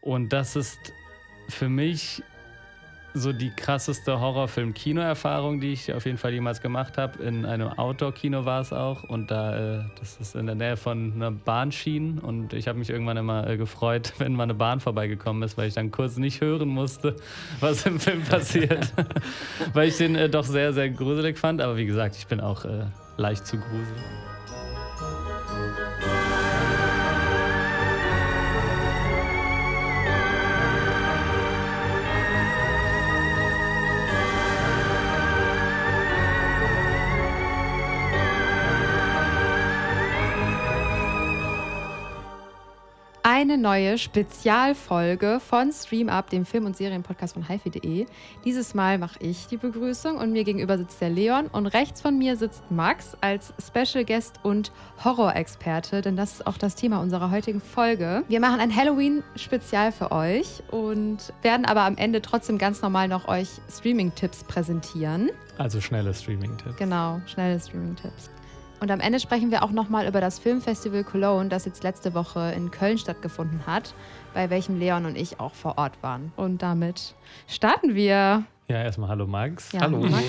Und das ist für mich so die krasseste Horrorfilm-Kino-Erfahrung, die ich auf jeden Fall jemals gemacht habe. In einem Outdoor-Kino war es auch. Und da, äh, das ist in der Nähe von einer Bahnschienen. Und ich habe mich irgendwann immer äh, gefreut, wenn mal eine Bahn vorbeigekommen ist, weil ich dann kurz nicht hören musste, was im Film passiert. weil ich den äh, doch sehr, sehr gruselig fand. Aber wie gesagt, ich bin auch leicht zu gruselig. Eine neue Spezialfolge von Stream Up, dem Film- und Serienpodcast von hifi.de. Dieses Mal mache ich die Begrüßung und mir gegenüber sitzt der Leon und rechts von mir sitzt Max als Special Guest und Horrorexperte, denn das ist auch das Thema unserer heutigen Folge. Wir machen ein Halloween-Spezial für euch und werden aber am Ende trotzdem ganz normal noch euch Streaming-Tipps präsentieren. Also schnelle Streaming-Tipps. Genau, schnelle Streaming-Tipps. Und am Ende sprechen wir auch nochmal über das Filmfestival Cologne, das jetzt letzte Woche in Köln stattgefunden hat, bei welchem Leon und ich auch vor Ort waren. Und damit starten wir. Ja, erstmal hallo Max. Ja, hallo. Max.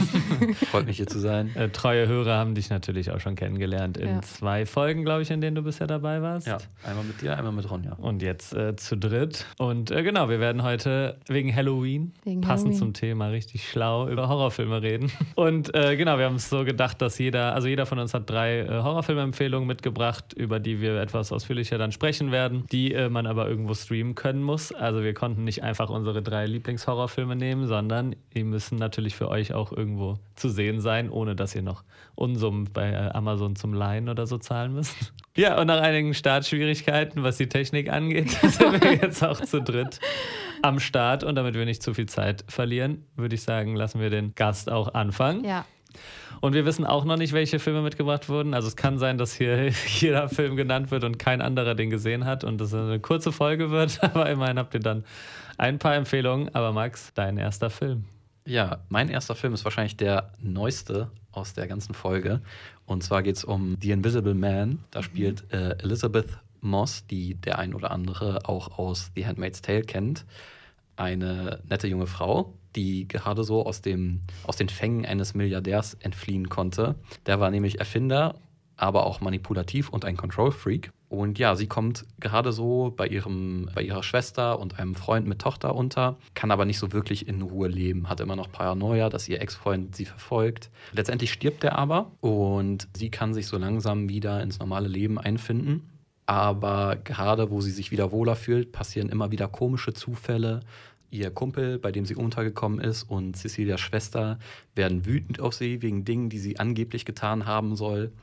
Freut mich hier zu sein. Äh, treue Hörer haben dich natürlich auch schon kennengelernt in ja. zwei Folgen, glaube ich, in denen du bisher dabei warst. Ja, einmal mit dir, einmal mit Ronja. Und jetzt äh, zu dritt. Und äh, genau, wir werden heute wegen Halloween, wegen passend Halloween. zum Thema, richtig schlau über Horrorfilme reden. Und äh, genau, wir haben es so gedacht, dass jeder, also jeder von uns hat drei äh, Horrorfilmempfehlungen mitgebracht, über die wir etwas ausführlicher dann sprechen werden, die äh, man aber irgendwo streamen können muss. Also wir konnten nicht einfach unsere drei Lieblingshorrorfilme nehmen, sondern die müssen natürlich für euch auch irgendwo zu sehen sein, ohne dass ihr noch Unsummen bei äh, Amazon zum Leihen oder so zahlen müsst. Ja, und nach einigen Startschwierigkeiten, was die Technik angeht, sind wir jetzt auch zu dritt am Start. Und damit wir nicht zu viel Zeit verlieren, würde ich sagen, lassen wir den Gast auch anfangen. Ja. Und wir wissen auch noch nicht, welche Filme mitgebracht wurden. Also es kann sein, dass hier jeder Film genannt wird und kein anderer den gesehen hat und das eine kurze Folge wird. Aber immerhin habt ihr dann ein paar Empfehlungen. Aber Max, dein erster Film. Ja, mein erster Film ist wahrscheinlich der neueste aus der ganzen Folge. Und zwar geht es um The Invisible Man. Da mhm. spielt äh, Elizabeth Moss, die der ein oder andere auch aus The Handmaid's Tale kennt. Eine nette junge Frau, die gerade so aus, dem, aus den Fängen eines Milliardärs entfliehen konnte. Der war nämlich Erfinder, aber auch manipulativ und ein Control-Freak. Und ja, sie kommt gerade so bei, ihrem, bei ihrer Schwester und einem Freund mit Tochter unter, kann aber nicht so wirklich in Ruhe leben, hat immer noch Paranoia, dass ihr Ex-Freund sie verfolgt. Letztendlich stirbt er aber und sie kann sich so langsam wieder ins normale Leben einfinden. Aber gerade wo sie sich wieder wohler fühlt, passieren immer wieder komische Zufälle. Ihr Kumpel, bei dem sie untergekommen ist, und Cecilias Schwester werden wütend auf sie wegen Dingen, die sie angeblich getan haben soll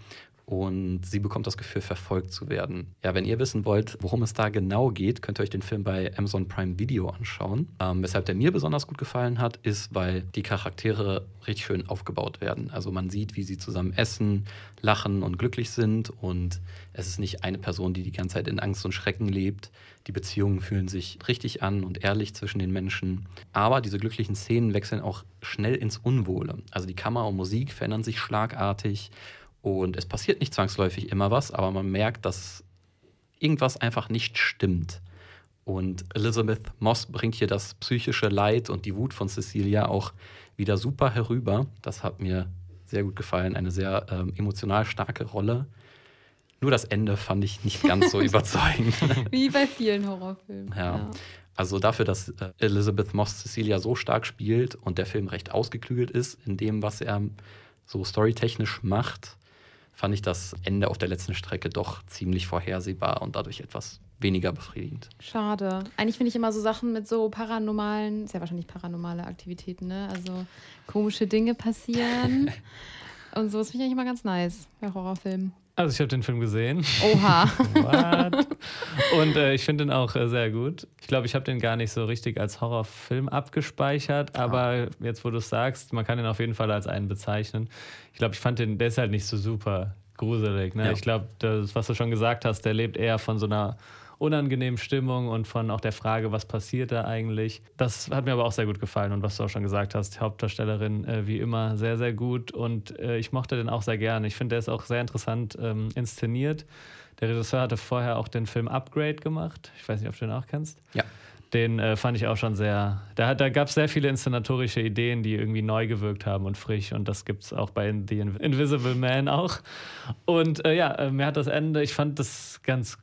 und sie bekommt das Gefühl, verfolgt zu werden. Ja, wenn ihr wissen wollt, worum es da genau geht, könnt ihr euch den Film bei Amazon Prime Video anschauen. Ähm, weshalb der mir besonders gut gefallen hat, ist, weil die Charaktere richtig schön aufgebaut werden. Also man sieht, wie sie zusammen essen, lachen und glücklich sind und es ist nicht eine Person, die die ganze Zeit in Angst und Schrecken lebt. Die Beziehungen fühlen sich richtig an und ehrlich zwischen den Menschen. Aber diese glücklichen Szenen wechseln auch schnell ins Unwohle. Also die Kamera und Musik verändern sich schlagartig und es passiert nicht zwangsläufig immer was, aber man merkt, dass irgendwas einfach nicht stimmt. Und Elizabeth Moss bringt hier das psychische Leid und die Wut von Cecilia auch wieder super herüber. Das hat mir sehr gut gefallen. Eine sehr ähm, emotional starke Rolle. Nur das Ende fand ich nicht ganz so überzeugend. Wie bei vielen Horrorfilmen. Ja. ja. Also dafür, dass äh, Elizabeth Moss Cecilia so stark spielt und der Film recht ausgeklügelt ist in dem, was er so storytechnisch macht, fand ich das Ende auf der letzten Strecke doch ziemlich vorhersehbar und dadurch etwas weniger befriedigend. Schade. Eigentlich finde ich immer so Sachen mit so paranormalen, ist ja wahrscheinlich paranormale Aktivitäten, ne? Also komische Dinge passieren. und so ist finde ich eigentlich immer ganz nice bei Horrorfilmen. Also ich habe den Film gesehen. Oha. und äh, ich finde den auch äh, sehr gut. Ich glaube, ich habe den gar nicht so richtig als Horrorfilm abgespeichert, aber ah. jetzt, wo du es sagst, man kann ihn auf jeden Fall als einen bezeichnen. Ich glaube, ich fand den, halt nicht so super gruselig. Ne? Ja. Ich glaube, das, was du schon gesagt hast, der lebt eher von so einer unangenehmen Stimmung und von auch der Frage, was passiert da eigentlich. Das hat mir aber auch sehr gut gefallen und was du auch schon gesagt hast, die Hauptdarstellerin äh, wie immer sehr, sehr gut und äh, ich mochte den auch sehr gerne. Ich finde, der ist auch sehr interessant ähm, inszeniert. Der Regisseur hatte vorher auch den Film Upgrade gemacht. Ich weiß nicht, ob du den auch kennst. Ja. Den äh, fand ich auch schon sehr. Da, da gab es sehr viele inszenatorische Ideen, die irgendwie neu gewirkt haben und frisch. Und das gibt es auch bei The Invisible Man auch. Und äh, ja, äh, mir hat das Ende, ich fand das ganz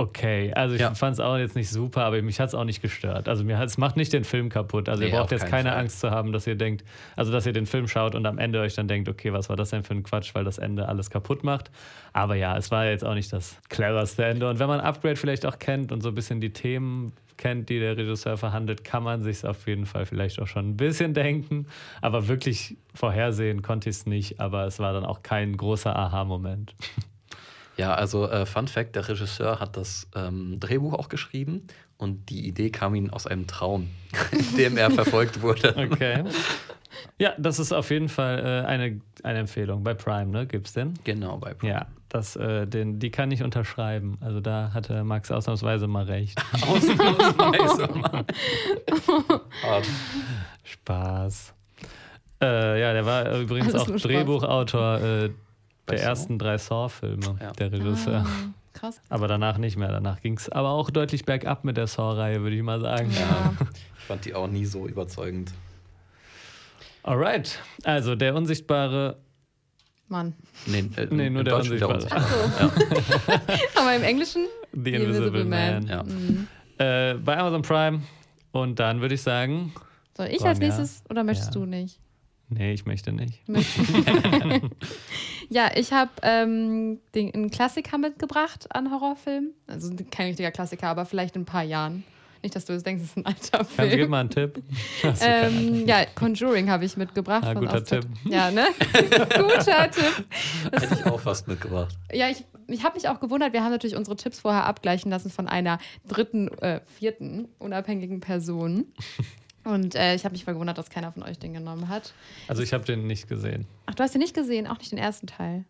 okay. Also ich ja. fand es auch jetzt nicht super, aber mich hat es auch nicht gestört. Also mir es macht nicht den Film kaputt. Also nee, ihr braucht jetzt keine Fall. Angst zu haben, dass ihr denkt, also dass ihr den Film schaut und am Ende euch dann denkt, okay, was war das denn für ein Quatsch, weil das Ende alles kaputt macht. Aber ja, es war jetzt auch nicht das cleverste Ende. Und wenn man Upgrade vielleicht auch kennt und so ein bisschen die Themen kennt, die der Regisseur verhandelt, kann man sich auf jeden Fall vielleicht auch schon ein bisschen denken. Aber wirklich vorhersehen konnte ich es nicht. Aber es war dann auch kein großer Aha-Moment. Ja, also äh, Fun Fact: Der Regisseur hat das ähm, Drehbuch auch geschrieben und die Idee kam ihm aus einem Traum, in dem er verfolgt wurde. Okay. Ja, das ist auf jeden Fall äh, eine, eine Empfehlung. Bei Prime, ne? Gibt's den? Genau, bei Prime. Ja, das, äh, den, die kann ich unterschreiben. Also da hatte Max ausnahmsweise mal recht. ausnahmsweise mal. Spaß. Äh, ja, der war übrigens auch Drehbuchautor äh, der Saw? ersten drei Saw-Filme, ja. der Regisseur. Ah, krass. Aber danach nicht mehr. Danach ging es aber auch deutlich bergab mit der Saw-Reihe, würde ich mal sagen. Ja. ich fand die auch nie so überzeugend. Alright. Also der unsichtbare Mann. Nee, äh, nee nur der Unsichtbare. Unsichtbare. So. Ja. aber im Englischen The, The Invisible, Invisible, Man. Man. Ja. Mhm. Äh, bei Amazon Prime. Und dann würde ich sagen. Soll ich als nächstes oder möchtest du nicht? Nee, ich möchte nicht. ja, ich habe ähm, einen Klassiker mitgebracht an Horrorfilmen. Also kein richtiger Klassiker, aber vielleicht in ein paar Jahren. Nicht, dass du jetzt denkst, es ist ein alter Film. Kannst du mal einen Tipp? Ähm, ja, Conjuring habe ich mitgebracht. Ah, guter Tipp. Ja, ne? guter Tipp. Hätte ich auch fast mitgebracht. Ja, ich, ich habe mich auch gewundert. Wir haben natürlich unsere Tipps vorher abgleichen lassen von einer dritten, äh, vierten unabhängigen Person. Und äh, ich habe mich mal gewundert, dass keiner von euch den genommen hat. Also ich habe den nicht gesehen. Ach, du hast den nicht gesehen, auch nicht den ersten Teil.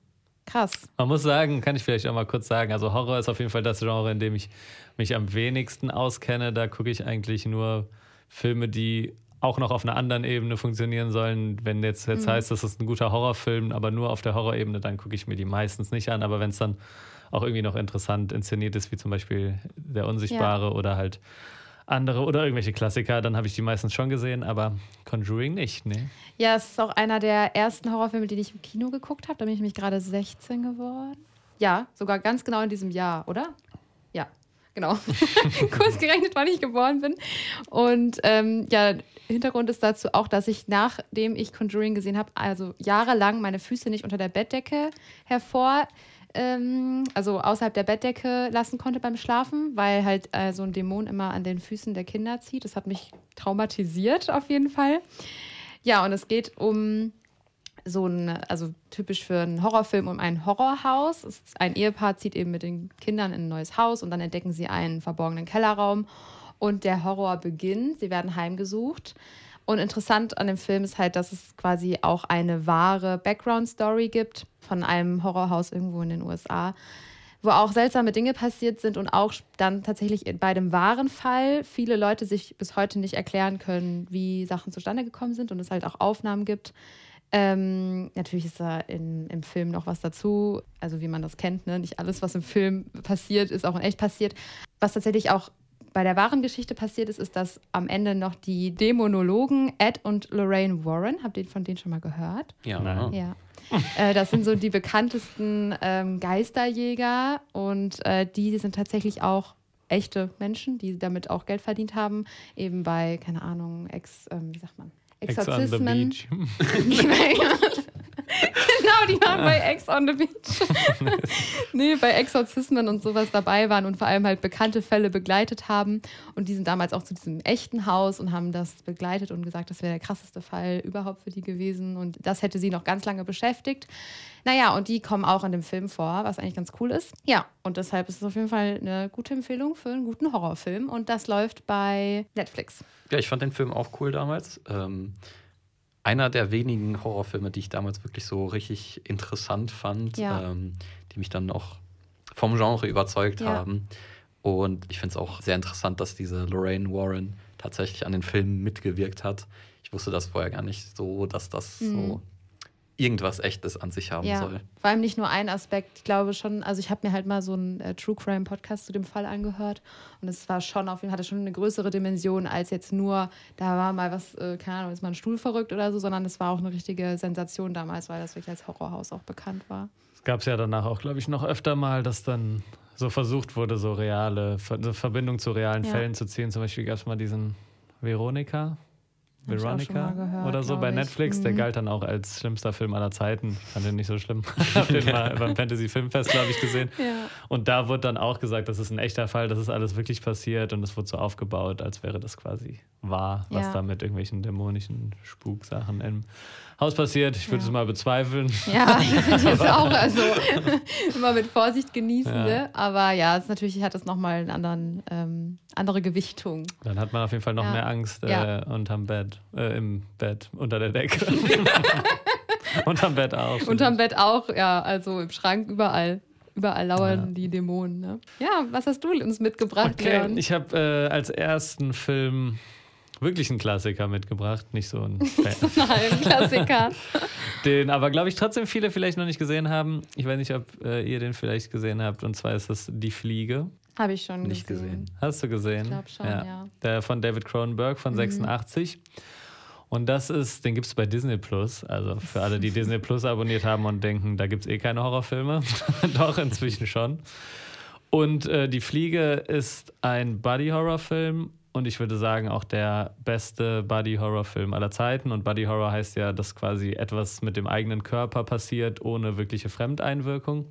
Krass. Man muss sagen, kann ich vielleicht auch mal kurz sagen, also Horror ist auf jeden Fall das Genre, in dem ich mich am wenigsten auskenne. Da gucke ich eigentlich nur Filme, die auch noch auf einer anderen Ebene funktionieren sollen. Wenn jetzt, jetzt mhm. heißt, das ist ein guter Horrorfilm, aber nur auf der Horrorebene, dann gucke ich mir die meistens nicht an. Aber wenn es dann auch irgendwie noch interessant inszeniert ist, wie zum Beispiel Der Unsichtbare ja. oder halt andere oder irgendwelche Klassiker, dann habe ich die meistens schon gesehen, aber Conjuring nicht, ne? Ja, es ist auch einer der ersten Horrorfilme, die ich im Kino geguckt habe. Da bin ich mich gerade 16 geworden. Ja, sogar ganz genau in diesem Jahr, oder? Ja, genau. Kurz gerechnet, wann ich geboren bin. Und ähm, ja, Hintergrund ist dazu auch, dass ich nachdem ich Conjuring gesehen habe, also jahrelang meine Füße nicht unter der Bettdecke hervor ähm, also außerhalb der Bettdecke lassen konnte beim Schlafen, weil halt äh, so ein Dämon immer an den Füßen der Kinder zieht. Das hat mich traumatisiert auf jeden Fall. Ja, und es geht um so ein, also typisch für einen Horrorfilm, um ein Horrorhaus. Ein Ehepaar zieht eben mit den Kindern in ein neues Haus und dann entdecken sie einen verborgenen Kellerraum und der Horror beginnt. Sie werden heimgesucht. Und interessant an dem Film ist halt, dass es quasi auch eine wahre Background-Story gibt von einem Horrorhaus irgendwo in den USA, wo auch seltsame Dinge passiert sind und auch dann tatsächlich bei dem wahren Fall viele Leute sich bis heute nicht erklären können, wie Sachen zustande gekommen sind und es halt auch Aufnahmen gibt. Ähm, natürlich ist da in, im Film noch was dazu, also wie man das kennt, ne? nicht alles, was im Film passiert, ist auch in echt passiert. Was tatsächlich auch bei der wahren Geschichte passiert ist, ist, dass am Ende noch die Dämonologen Ed und Lorraine Warren, habt ihr von denen schon mal gehört? Ja. Nein. Ja. äh, das sind so die bekanntesten ähm, Geisterjäger und äh, die sind tatsächlich auch echte Menschen, die damit auch Geld verdient haben, eben bei, keine Ahnung, Ex, ähm, wie sagt man? Exorzismen. Ex on the beach. genau, die waren bei Ex on the Beach. nee, bei Exorzismen und sowas dabei waren und vor allem halt bekannte Fälle begleitet haben. Und die sind damals auch zu diesem echten Haus und haben das begleitet und gesagt, das wäre der krasseste Fall überhaupt für die gewesen. Und das hätte sie noch ganz lange beschäftigt. Naja, und die kommen auch in dem Film vor, was eigentlich ganz cool ist. Ja, und deshalb ist es auf jeden Fall eine gute Empfehlung für einen guten Horrorfilm. Und das läuft bei Netflix. Ja, ich fand den Film auch cool damals. Ähm einer der wenigen Horrorfilme, die ich damals wirklich so richtig interessant fand, ja. ähm, die mich dann auch vom Genre überzeugt ja. haben. Und ich finde es auch sehr interessant, dass diese Lorraine Warren tatsächlich an den Filmen mitgewirkt hat. Ich wusste das vorher gar nicht so, dass das mhm. so irgendwas Echtes an sich haben ja. soll. Vor allem nicht nur ein Aspekt. Ich glaube schon, also ich habe mir halt mal so einen äh, True Crime Podcast zu dem Fall angehört und es war schon auf jeden Fall, hatte schon eine größere Dimension als jetzt nur, da war mal was, äh, keine Ahnung, ist mal ein Stuhl verrückt oder so, sondern es war auch eine richtige Sensation damals, weil das wirklich als Horrorhaus auch bekannt war. Es gab es ja danach auch, glaube ich, noch öfter mal, dass dann so versucht wurde, so reale, so Verbindung zu realen ja. Fällen zu ziehen. Zum Beispiel gab es mal diesen Veronika, Veronica oder so bei Netflix. Ich. Der mhm. galt dann auch als schlimmster Film aller Zeiten. Ich fand den nicht so schlimm. Ich habe den mal beim Fantasy Filmfest, glaube ich, gesehen. Ja. Und da wurde dann auch gesagt, das ist ein echter Fall, das ist alles wirklich passiert und es wurde so aufgebaut, als wäre das quasi wahr, was ja. da mit irgendwelchen dämonischen Spuksachen im Haus passiert. Ich würde ja. es mal bezweifeln. Ja, ich finde es auch. Also immer mit Vorsicht genießen. Ja. Ne? Aber ja, es natürlich hat es nochmal eine anderen, ähm, andere Gewichtung. Dann hat man auf jeden Fall noch ja. mehr Angst äh, unterm Bett, äh, im Bett, unter der Decke. unterm Bett auch. Unterm Bett auch, ja. Also im Schrank überall. Überall lauern ja. die Dämonen. Ne? Ja, was hast du uns mitgebracht, okay, Leon? Ich habe äh, als ersten Film wirklich einen Klassiker mitgebracht, nicht so ein Nein, Klassiker. den aber, glaube ich, trotzdem viele vielleicht noch nicht gesehen haben. Ich weiß nicht, ob äh, ihr den vielleicht gesehen habt. Und zwar ist das Die Fliege. Habe ich schon nicht gesehen. gesehen. Hast du gesehen? Ich glaube schon, ja. ja. Der von David Cronenberg von mhm. 86. Und das ist, den gibt es bei Disney Plus. Also für alle, die Disney Plus abonniert haben und denken, da gibt es eh keine Horrorfilme. Doch, inzwischen schon. Und äh, Die Fliege ist ein Buddy-Horror-Film und ich würde sagen, auch der beste Body-Horror-Film aller Zeiten. Und Body-Horror heißt ja, dass quasi etwas mit dem eigenen Körper passiert, ohne wirkliche Fremdeinwirkung.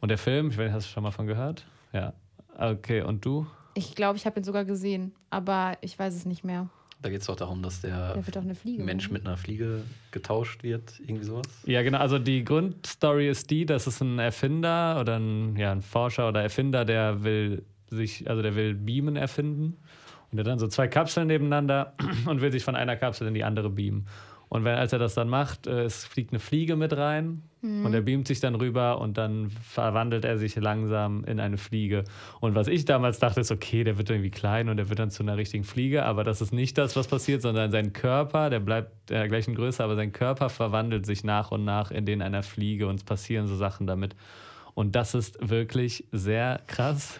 Und der Film, ich weiß, hast du schon mal von gehört? Ja. Okay, und du? Ich glaube, ich habe ihn sogar gesehen, aber ich weiß es nicht mehr. Da geht es doch darum, dass der, der Fliege, Mensch oder? mit einer Fliege getauscht wird, irgendwie sowas. Ja, genau. Also die Grundstory ist die, dass es ein Erfinder oder ein, ja, ein Forscher oder Erfinder, der will sich, also der will Beamen erfinden und er dann so zwei Kapseln nebeneinander und will sich von einer Kapsel in die andere beamen. Und wenn, als er das dann macht, äh, es fliegt eine Fliege mit rein mhm. und er beamt sich dann rüber und dann verwandelt er sich langsam in eine Fliege. Und was ich damals dachte, ist, okay, der wird irgendwie klein und der wird dann zu einer richtigen Fliege, aber das ist nicht das, was passiert, sondern sein Körper, der bleibt der gleichen Größe, aber sein Körper verwandelt sich nach und nach in den einer Fliege und es passieren so Sachen damit. Und das ist wirklich sehr krass.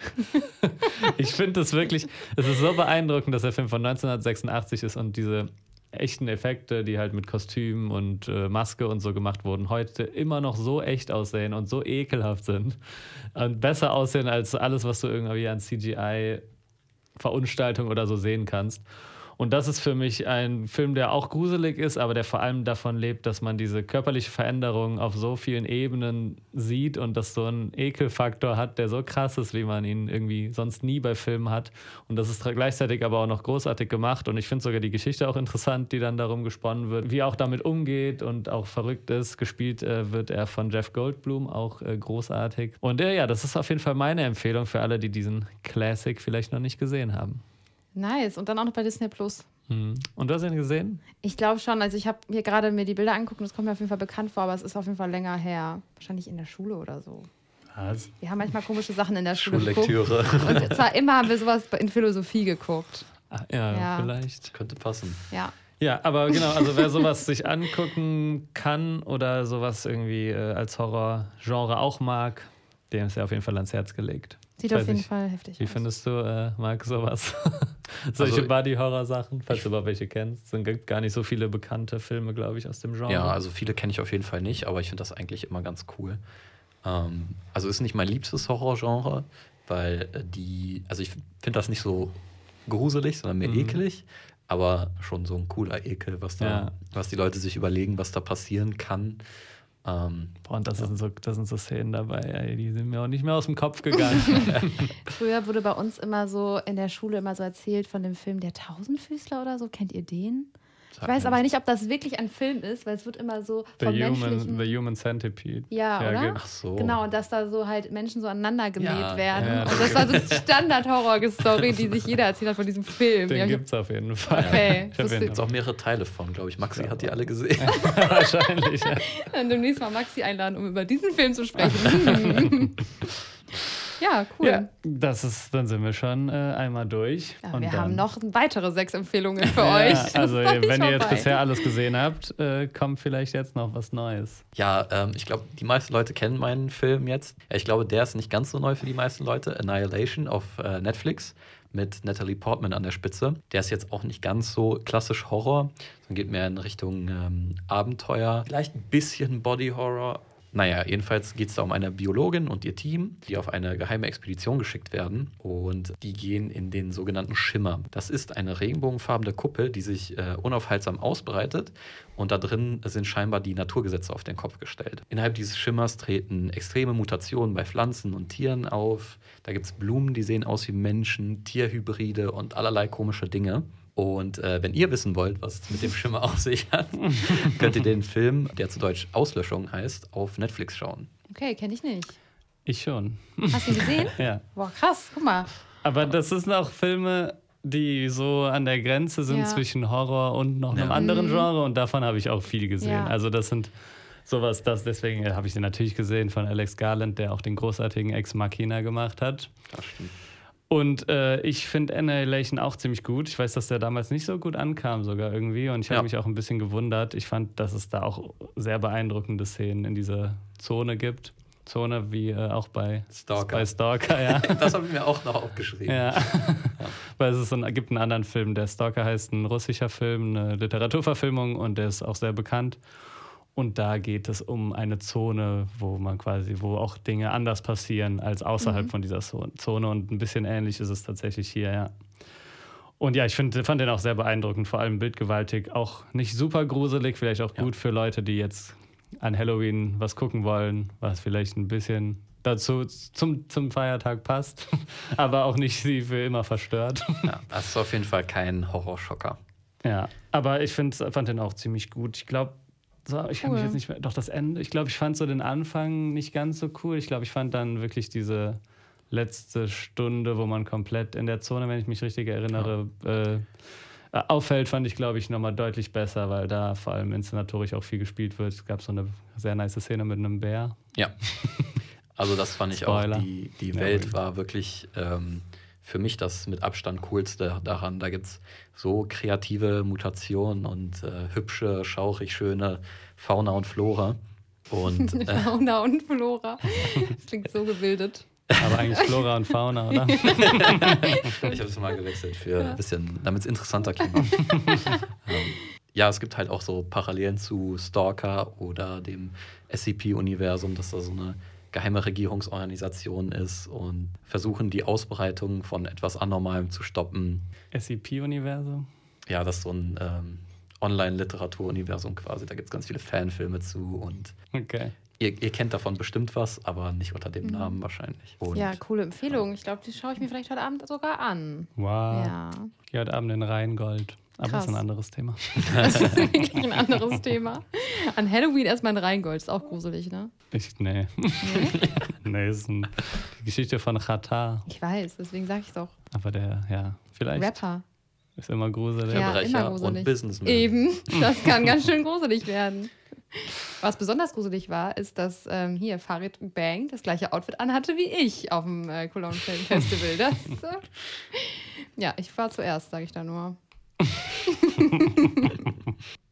ich finde es wirklich, es ist so beeindruckend, dass der Film von 1986 ist und diese echten Effekte, die halt mit Kostümen und äh, Maske und so gemacht wurden, heute immer noch so echt aussehen und so ekelhaft sind und besser aussehen als alles, was du irgendwie an CGI Verunstaltung oder so sehen kannst. Und das ist für mich ein Film, der auch gruselig ist, aber der vor allem davon lebt, dass man diese körperliche Veränderung auf so vielen Ebenen sieht und das so einen Ekelfaktor hat, der so krass ist, wie man ihn irgendwie sonst nie bei Filmen hat. Und das ist gleichzeitig aber auch noch großartig gemacht. Und ich finde sogar die Geschichte auch interessant, die dann darum gesponnen wird, wie er auch damit umgeht und auch verrückt ist. Gespielt äh, wird er von Jeff Goldblum, auch äh, großartig. Und äh, ja, das ist auf jeden Fall meine Empfehlung für alle, die diesen Classic vielleicht noch nicht gesehen haben. Nice. Und dann auch noch bei Disney Plus. Hm. Und du hast ihn gesehen? Ich glaube schon. Also ich habe mir gerade mir die Bilder angeguckt und es kommt mir auf jeden Fall bekannt vor, aber es ist auf jeden Fall länger her. Wahrscheinlich in der Schule oder so. Was? Wir haben manchmal komische Sachen in der Schule Schullektüre. Geguckt. Und zwar immer haben wir sowas in Philosophie geguckt. Ach, ja, ja, vielleicht. Könnte passen. Ja. Ja, aber genau, also wer sowas sich angucken kann oder sowas irgendwie äh, als Horrorgenre auch mag, dem ist ja auf jeden Fall ans Herz gelegt. Sieht auf jeden nicht. Fall heftig Wie aus. findest du, äh, Marc, sowas? Solche also, Body-Horror-Sachen, falls du überhaupt welche kennst. Es sind gar nicht so viele bekannte Filme, glaube ich, aus dem Genre. Ja, also viele kenne ich auf jeden Fall nicht, aber ich finde das eigentlich immer ganz cool. Ähm, also ist nicht mein liebstes Horror-Genre, weil äh, die, also ich finde das nicht so gruselig, sondern mehr mhm. ekelig, aber schon so ein cooler Ekel, was da, ja. was die Leute sich überlegen, was da passieren kann. Ähm, Boah, und das, ja. sind so, das sind so Szenen dabei, ey, die sind mir auch nicht mehr aus dem Kopf gegangen. Früher wurde bei uns immer so in der Schule immer so erzählt von dem Film Der Tausendfüßler oder so. Kennt ihr den? Ich weiß aber nicht, ob das wirklich ein Film ist, weil es wird immer so the vom human, menschlichen... The Human Centipede. Ja, ja oder? Ach so. Genau, und dass da so halt Menschen so aneinander gemäht ja, werden. Ja, und das war so die Standard-Horror-Story, die sich jeder erzählt hat von diesem Film. Den ja, gibt es auf jeden Fall. Okay. Da gibt es auch mehrere Teile von, glaube ich. Maxi hat die alle gesehen. Wahrscheinlich, ja. Dann demnächst mal Maxi einladen, um über diesen Film zu sprechen. Ja, cool. Ja, das ist, dann sind wir schon äh, einmal durch. Ja, wir dann, haben noch weitere sechs Empfehlungen für euch. Also, wenn ihr jetzt bisher alles gesehen habt, äh, kommt vielleicht jetzt noch was Neues. Ja, ähm, ich glaube, die meisten Leute kennen meinen Film jetzt. Ich glaube, der ist nicht ganz so neu für die meisten Leute. Annihilation auf äh, Netflix mit Natalie Portman an der Spitze. Der ist jetzt auch nicht ganz so klassisch Horror, sondern geht mehr in Richtung ähm, Abenteuer. Vielleicht ein bisschen Body Horror, naja, jedenfalls geht es da um eine Biologin und ihr Team, die auf eine geheime Expedition geschickt werden und die gehen in den sogenannten Schimmer. Das ist eine regenbogenfarbene Kuppel, die sich äh, unaufhaltsam ausbreitet und da drin sind scheinbar die Naturgesetze auf den Kopf gestellt. Innerhalb dieses Schimmers treten extreme Mutationen bei Pflanzen und Tieren auf. Da gibt es Blumen, die sehen aus wie Menschen, Tierhybride und allerlei komische Dinge. Und äh, wenn ihr wissen wollt, was es mit dem Schimmer auf sich hat, könnt ihr den Film, der zu Deutsch Auslöschung heißt, auf Netflix schauen. Okay, kenne ich nicht. Ich schon. Hast du ihn gesehen? ja. Boah, krass, guck mal. Aber das sind auch Filme, die so an der Grenze sind ja. zwischen Horror und noch ja. einem anderen mhm. Genre und davon habe ich auch viel gesehen. Ja. Also das sind sowas, das deswegen habe ich den natürlich gesehen von Alex Garland, der auch den großartigen Ex Machina gemacht hat. Das stimmt. Und äh, ich finde Annihilation auch ziemlich gut. Ich weiß, dass der damals nicht so gut ankam, sogar irgendwie. Und ich habe ja. mich auch ein bisschen gewundert. Ich fand, dass es da auch sehr beeindruckende Szenen in dieser Zone gibt. Zone wie äh, auch bei Stalker. Bei Stalker ja. das habe ich mir auch noch aufgeschrieben. Ja. ja. Weil es ein, gibt einen anderen Film, der Stalker heißt, ein russischer Film, eine Literaturverfilmung und der ist auch sehr bekannt. Und da geht es um eine Zone, wo man quasi, wo auch Dinge anders passieren als außerhalb mhm. von dieser Zone. Und ein bisschen ähnlich ist es tatsächlich hier, ja. Und ja, ich find, fand den auch sehr beeindruckend, vor allem bildgewaltig. Auch nicht super gruselig, vielleicht auch ja. gut für Leute, die jetzt an Halloween was gucken wollen, was vielleicht ein bisschen dazu zum, zum Feiertag passt, aber auch nicht sie für immer verstört. Ja, das ist auf jeden Fall kein Horrorschocker. Ja, aber ich find, fand den auch ziemlich gut. Ich glaube, so, ich kann mich jetzt nicht mehr. Doch, das Ende. Ich glaube, ich fand so den Anfang nicht ganz so cool. Ich glaube, ich fand dann wirklich diese letzte Stunde, wo man komplett in der Zone, wenn ich mich richtig erinnere, ja. äh, auffällt, fand ich, glaube ich, nochmal deutlich besser, weil da vor allem inszenatorisch auch viel gespielt wird. Es gab so eine sehr nice Szene mit einem Bär. Ja. Also das fand ich Spoiler. auch. Die, die Welt ja, war wirklich ähm, für mich das mit Abstand coolste daran. Da gibt es so kreative Mutationen und äh, hübsche, schaurig schöne Fauna und Flora. Und, äh, Fauna und Flora. Das klingt so gebildet. Aber eigentlich Flora und Fauna, oder? ich habe es mal gewechselt für ein bisschen, damit es interessanter klingt. ähm, ja, es gibt halt auch so Parallelen zu Stalker oder dem SCP-Universum, dass da so eine geheime Regierungsorganisation ist und versuchen, die Ausbreitung von etwas Anormalem zu stoppen. SCP-Universum? Ja, das ist so ein ähm, Online-Literatur-Universum quasi. Da gibt es ganz viele Fanfilme zu und okay. ihr, ihr, kennt davon bestimmt was, aber nicht unter dem mhm. Namen wahrscheinlich. Und, ja, coole Empfehlung. Ich glaube, die schaue ich mir vielleicht heute Abend sogar an. Wow. Ja. Ich heute Abend in Rheingold. Aber Krass. das ist ein anderes Thema. das ist wirklich ein anderes Thema. An Halloween erstmal ein Rheingold, ist auch gruselig, ne? Ich, nee. Nee? nee, ist eine Geschichte von Chata. Ich weiß, deswegen sag ich doch. Aber der, ja, vielleicht. Rapper. Ist immer gruselig. Ja, immer gruselig. und Businessman. Eben, das kann ganz schön gruselig werden. Was besonders gruselig war, ist, dass ähm, hier Farid Bang das gleiche Outfit anhatte wie ich auf dem äh, Cologne Film Festival. Das, äh, ja, ich war zuerst, sage ich da nur.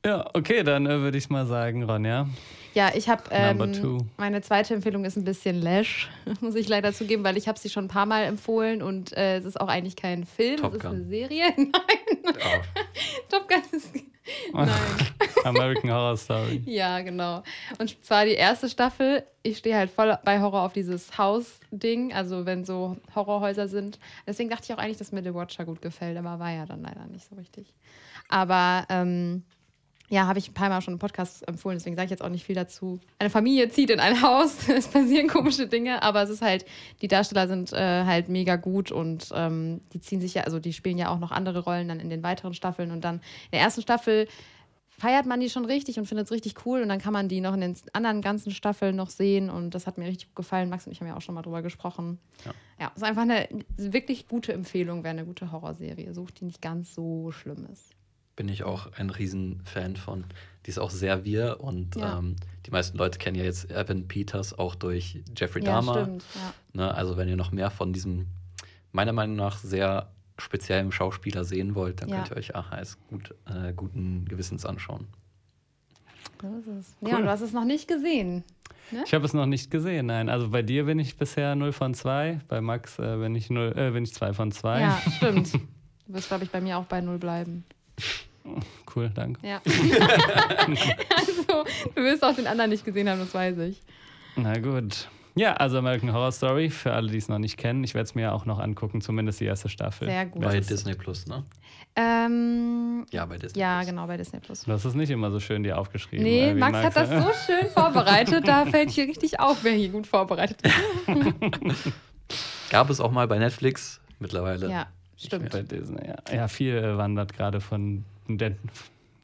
ja, okay, dann äh, würde ich mal sagen, Ronja. Ja, ich habe ähm, meine zweite Empfehlung ist ein bisschen Lash, muss ich leider zugeben, weil ich habe sie schon ein paar Mal empfohlen und äh, es ist auch eigentlich kein Film, Top es ist Gun. eine Serie. Nein. Oh. Top Gun ist Nein. American Horror Story. Ja, genau. Und zwar die erste Staffel. Ich stehe halt voll bei Horror auf dieses Haus-Ding, also wenn so Horrorhäuser sind. Deswegen dachte ich auch eigentlich, dass mir The Watcher gut gefällt, aber war ja dann leider nicht so richtig. Aber ähm, ja, habe ich ein paar Mal schon im Podcast empfohlen, deswegen sage ich jetzt auch nicht viel dazu. Eine Familie zieht in ein Haus, es passieren komische Dinge, aber es ist halt, die Darsteller sind äh, halt mega gut und ähm, die ziehen sich ja, also die spielen ja auch noch andere Rollen dann in den weiteren Staffeln und dann in der ersten Staffel feiert man die schon richtig und findet es richtig cool und dann kann man die noch in den anderen ganzen Staffeln noch sehen und das hat mir richtig gut gefallen. Max und ich haben ja auch schon mal drüber gesprochen. Ja, ja ist einfach eine wirklich gute Empfehlung, wer eine gute Horrorserie sucht, die nicht ganz so schlimm ist. bin ich auch ein Riesenfan von. Die ist auch sehr wir und ja. ähm, die meisten Leute kennen ja jetzt Evan Peters auch durch Jeffrey ja, Dahmer. Stimmt, ja. ne, also wenn ihr noch mehr von diesem, meiner Meinung nach, sehr speziellen Schauspieler sehen wollt, dann könnt ihr euch AHS gut, äh, guten Gewissens anschauen. So ist es. Cool. Ja, und du hast es noch nicht gesehen. Ne? Ich habe es noch nicht gesehen, nein. Also bei dir bin ich bisher 0 von 2, bei Max äh, bin, ich 0, äh, bin ich 2 von 2. Ja, stimmt. Du wirst, glaube ich, bei mir auch bei 0 bleiben. Cool, danke. Ja. also, du wirst auch den anderen nicht gesehen haben, das weiß ich. Na gut. Ja, also American Horror Story, für alle, die es noch nicht kennen. Ich werde es mir auch noch angucken, zumindest die erste Staffel. Sehr gut. Bei Disney Plus, ne? Ähm, ja, bei Disney Ja, Plus. genau, bei Disney Plus. Das ist nicht immer so schön dir aufgeschrieben. Nee, Max hat das so schön vorbereitet, da fällt hier richtig auf, wer hier gut vorbereitet ist. Gab es auch mal bei Netflix mittlerweile. Ja, stimmt. Bei Disney, ja. Ja, viel wandert gerade von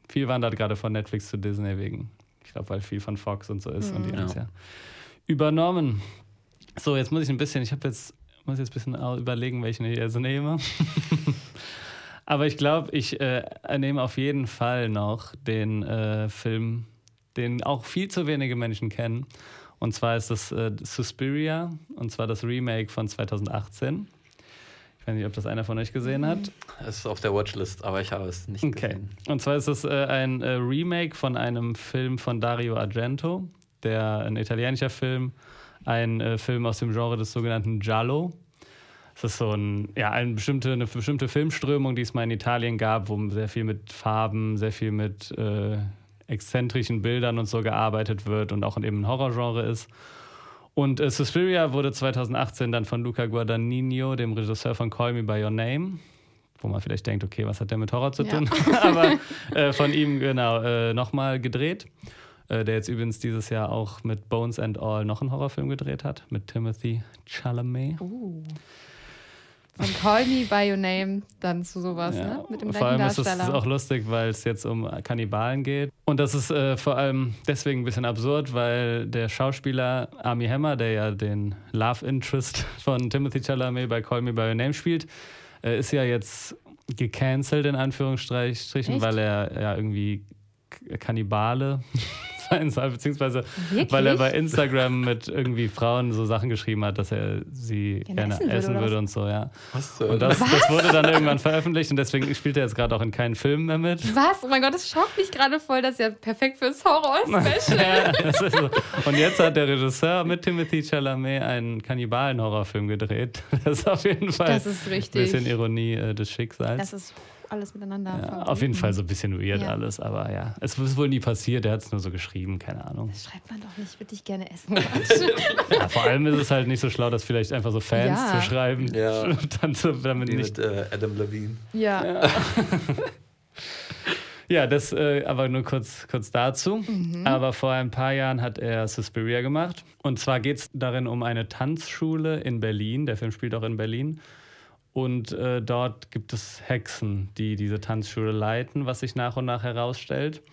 viel wandert gerade von Netflix zu Disney wegen, ich glaube, weil viel von Fox und so ist mhm. und die haben es ja übernommen. So, jetzt muss ich ein bisschen, ich habe jetzt, muss jetzt ein bisschen überlegen, welchen ich jetzt nehme. Aber ich glaube, ich äh, nehme auf jeden Fall noch den äh, Film, den auch viel zu wenige Menschen kennen. Und zwar ist das äh, Suspiria, und zwar das Remake von 2018. Ich weiß nicht, ob das einer von euch gesehen hat. Es ist auf der Watchlist, aber ich habe es nicht okay. gesehen. Und zwar ist es äh, ein äh, Remake von einem Film von Dario Argento, der ein italienischer Film, ein äh, Film aus dem Genre des sogenannten Giallo. Das ist so ein, ja, eine bestimmte, eine bestimmte Filmströmung, die es mal in Italien gab, wo sehr viel mit Farben, sehr viel mit äh, exzentrischen Bildern und so gearbeitet wird und auch eben ein Horrorgenre ist. Und äh, Suspiria wurde 2018 dann von Luca Guadagnino, dem Regisseur von Call Me By Your Name, wo man vielleicht denkt, okay, was hat der mit Horror zu tun? Ja. Aber äh, von ihm genau äh, nochmal gedreht. Äh, der jetzt übrigens dieses Jahr auch mit Bones and All noch einen Horrorfilm gedreht hat, mit Timothy Chalamet. Uh. Von Call Me By Your Name dann zu sowas, ja. ne? Mit dem vor allem ist es auch lustig, weil es jetzt um Kannibalen geht. Und das ist äh, vor allem deswegen ein bisschen absurd, weil der Schauspieler Army Hammer, der ja den Love Interest von Timothy Chalamet bei Call Me By Your Name spielt, äh, ist ja jetzt gecancelt in Anführungsstrichen, Echt? weil er ja irgendwie Kannibale sein soll, beziehungsweise Wirklich? weil er bei Instagram mit irgendwie Frauen so Sachen geschrieben hat, dass er sie gerne, gerne essen, würde, würde und so, ja. Was? Und das, das, wurde dann irgendwann veröffentlicht und deswegen spielt er jetzt gerade auch in keinen Filmen mehr mit. Was? Oh mein Gott, das schockt mich gerade voll, das ist ja perfekt fürs Horror-Special. ja, so. Und jetzt hat der Regisseur mit Timothy Chalamet einen Kannibalen-Horrorfilm gedreht. Das ist auf jeden Fall ein bisschen Ironie äh, des Schicksals. Das ist alles miteinander. Ja, auf jeden Fall so ein bisschen weird ja. alles, aber ja. Es ist wohl nie passiert, er hat es nur so geschrieben, keine Ahnung. Das schreibt man doch nicht, würde ich gerne essen. ja, vor allem ist es halt nicht so schlau, das vielleicht einfach so Fans ja. zu schreiben. Ja. Dann so, damit Wie nicht. Mit, äh, Adam Levine. Ja. Ja, das äh, aber nur kurz, kurz dazu. Mhm. Aber vor ein paar Jahren hat er Suspiria gemacht. Und zwar geht es darin um eine Tanzschule in Berlin. Der Film spielt auch in Berlin. Und äh, dort gibt es Hexen, die diese Tanzschule leiten, was sich nach und nach herausstellt.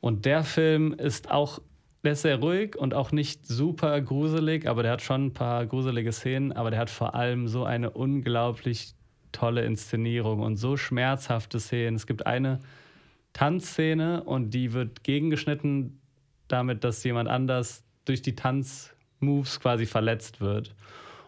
Und der Film ist auch, der ist sehr ruhig und auch nicht super gruselig, aber der hat schon ein paar gruselige Szenen, aber der hat vor allem so eine unglaublich tolle Inszenierung und so schmerzhafte Szenen. Es gibt eine Tanzszene und die wird gegengeschnitten damit, dass jemand anders durch die Tanzmoves quasi verletzt wird.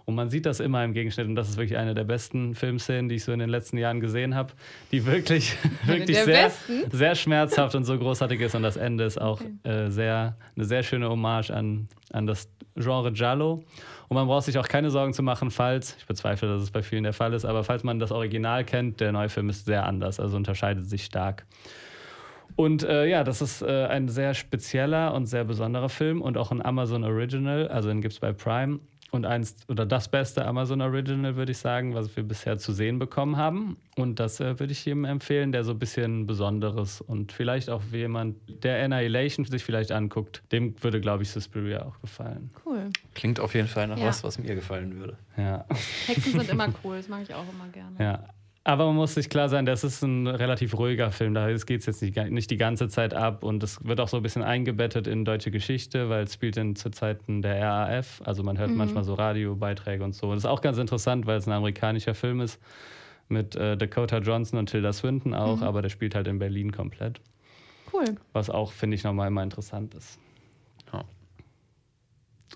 Und man sieht das immer im Gegenschnitt. Und das ist wirklich eine der besten Filmszenen, die ich so in den letzten Jahren gesehen habe, die wirklich, wirklich sehr, sehr schmerzhaft und so großartig ist. Und das Ende ist auch äh, sehr, eine sehr schöne Hommage an, an das Genre Giallo. Und man braucht sich auch keine Sorgen zu machen, falls, ich bezweifle, dass es bei vielen der Fall ist, aber falls man das Original kennt, der neue Film ist sehr anders, also unterscheidet sich stark. Und äh, ja, das ist äh, ein sehr spezieller und sehr besonderer Film und auch ein Amazon Original, also den gibt es bei Prime und eins oder das beste Amazon Original, würde ich sagen, was wir bisher zu sehen bekommen haben. Und das äh, würde ich jedem empfehlen, der so ein bisschen Besonderes und vielleicht auch jemand, der Annihilation sich vielleicht anguckt, dem würde, glaube ich, Suspiria auch gefallen. Cool. Klingt auf jeden Fall nach ja. was, was mir gefallen würde. Ja. Hexen sind immer cool, das mag ich auch immer gerne. Ja, aber man muss sich klar sein, das ist ein relativ ruhiger Film. Da geht es jetzt nicht, nicht, die ganze Zeit ab und es wird auch so ein bisschen eingebettet in deutsche Geschichte, weil es spielt in, zu Zeiten der RAF. Also man hört mhm. manchmal so Radiobeiträge und so. Und das ist auch ganz interessant, weil es ein amerikanischer Film ist. mit äh, Dakota Johnson und Tilda Swinton auch, mhm. aber der spielt halt in Berlin komplett. Cool. Was auch, finde ich, nochmal immer interessant ist. Ja,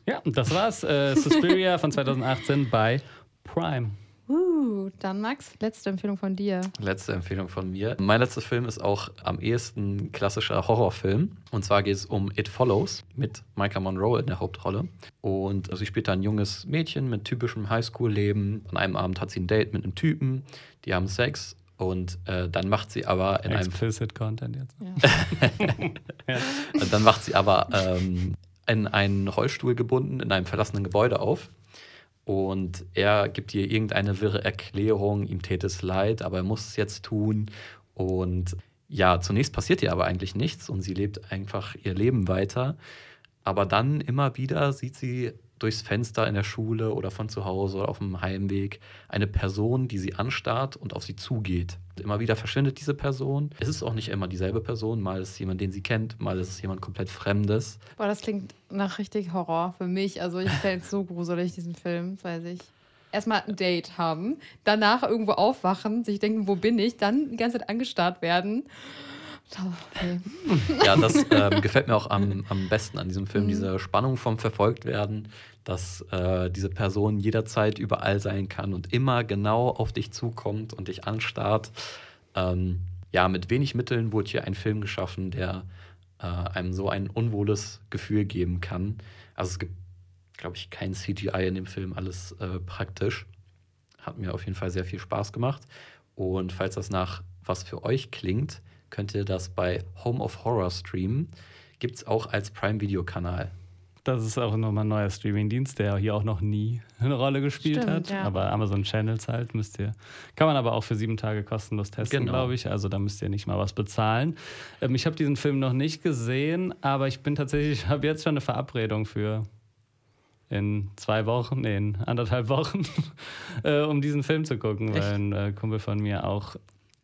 ja das war's. Äh, Suspiria von 2018 bei Prime. Uh, dann Max, letzte Empfehlung von dir. Letzte Empfehlung von mir. Mein letzter Film ist auch am ehesten klassischer Horrorfilm. Und zwar geht es um It Follows mit Micah Monroe in der Hauptrolle. Und sie spielt da ein junges Mädchen mit typischem Highschool-Leben. An einem Abend hat sie ein Date mit einem Typen. Die haben Sex. Und äh, dann macht sie aber in Explicit einem. Content jetzt. Ja. Dann macht sie aber ähm, in einen Rollstuhl gebunden in einem verlassenen Gebäude auf und er gibt ihr irgendeine wirre Erklärung, ihm täte es leid, aber er muss es jetzt tun. Und ja, zunächst passiert ihr aber eigentlich nichts und sie lebt einfach ihr Leben weiter. Aber dann immer wieder sieht sie durchs Fenster in der Schule oder von zu Hause oder auf dem Heimweg eine Person, die sie anstarrt und auf sie zugeht. Immer wieder verschwindet diese Person. Es ist auch nicht immer dieselbe Person. Mal ist es jemand, den sie kennt, mal ist es jemand komplett Fremdes. Boah, das klingt nach richtig Horror für mich. Also ich fände es so gruselig, diesen Film, weiß ich erstmal ein Date haben, danach irgendwo aufwachen, sich denken, wo bin ich, dann die ganze Zeit angestarrt werden. Okay. Ja, das ähm, gefällt mir auch am, am besten an diesem Film, mhm. diese Spannung vom Verfolgtwerden, dass äh, diese Person jederzeit überall sein kann und immer genau auf dich zukommt und dich anstarrt. Ähm, ja, mit wenig Mitteln wurde hier ein Film geschaffen, der äh, einem so ein unwohles Gefühl geben kann. Also es gibt, glaube ich, kein CGI in dem Film, alles äh, praktisch. Hat mir auf jeden Fall sehr viel Spaß gemacht. Und falls das nach was für euch klingt, könnt ihr das bei Home of Horror streamen. Gibt es auch als Prime-Video-Kanal. Das ist auch nochmal ein neuer Streaming-Dienst, der hier auch noch nie eine Rolle gespielt Stimmt, hat. Ja. Aber Amazon Channels halt müsst ihr. Kann man aber auch für sieben Tage kostenlos testen, genau. glaube ich. Also da müsst ihr nicht mal was bezahlen. Ähm, ich habe diesen Film noch nicht gesehen, aber ich bin tatsächlich, habe jetzt schon eine Verabredung für in zwei Wochen, nee, in anderthalb Wochen, äh, um diesen Film zu gucken, Echt? weil ein äh, Kumpel von mir auch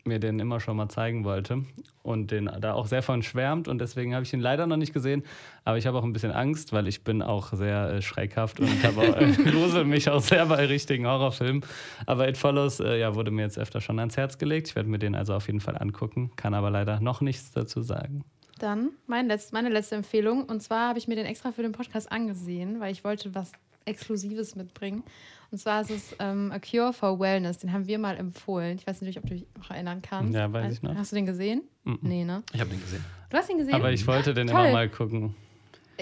mir den immer schon mal zeigen wollte und den da auch sehr von schwärmt und deswegen habe ich ihn leider noch nicht gesehen, aber ich habe auch ein bisschen Angst, weil ich bin auch sehr äh, schreckhaft und habe auch, äh, grusel mich auch sehr bei richtigen Horrorfilmen. Aber It Follows äh, ja, wurde mir jetzt öfter schon ans Herz gelegt. Ich werde mir den also auf jeden Fall angucken, kann aber leider noch nichts dazu sagen. Dann mein letzt, meine letzte Empfehlung. Und zwar habe ich mir den extra für den Podcast angesehen, weil ich wollte was Exklusives mitbringen. Und zwar ist es ähm, A Cure for Wellness. Den haben wir mal empfohlen. Ich weiß nicht, ob du dich noch erinnern kannst. Ja, weiß ich noch. Hast du den gesehen? Mm -mm. Nee, ne? Ich habe den gesehen. Du hast ihn gesehen? Aber ich wollte den Toll. immer mal gucken.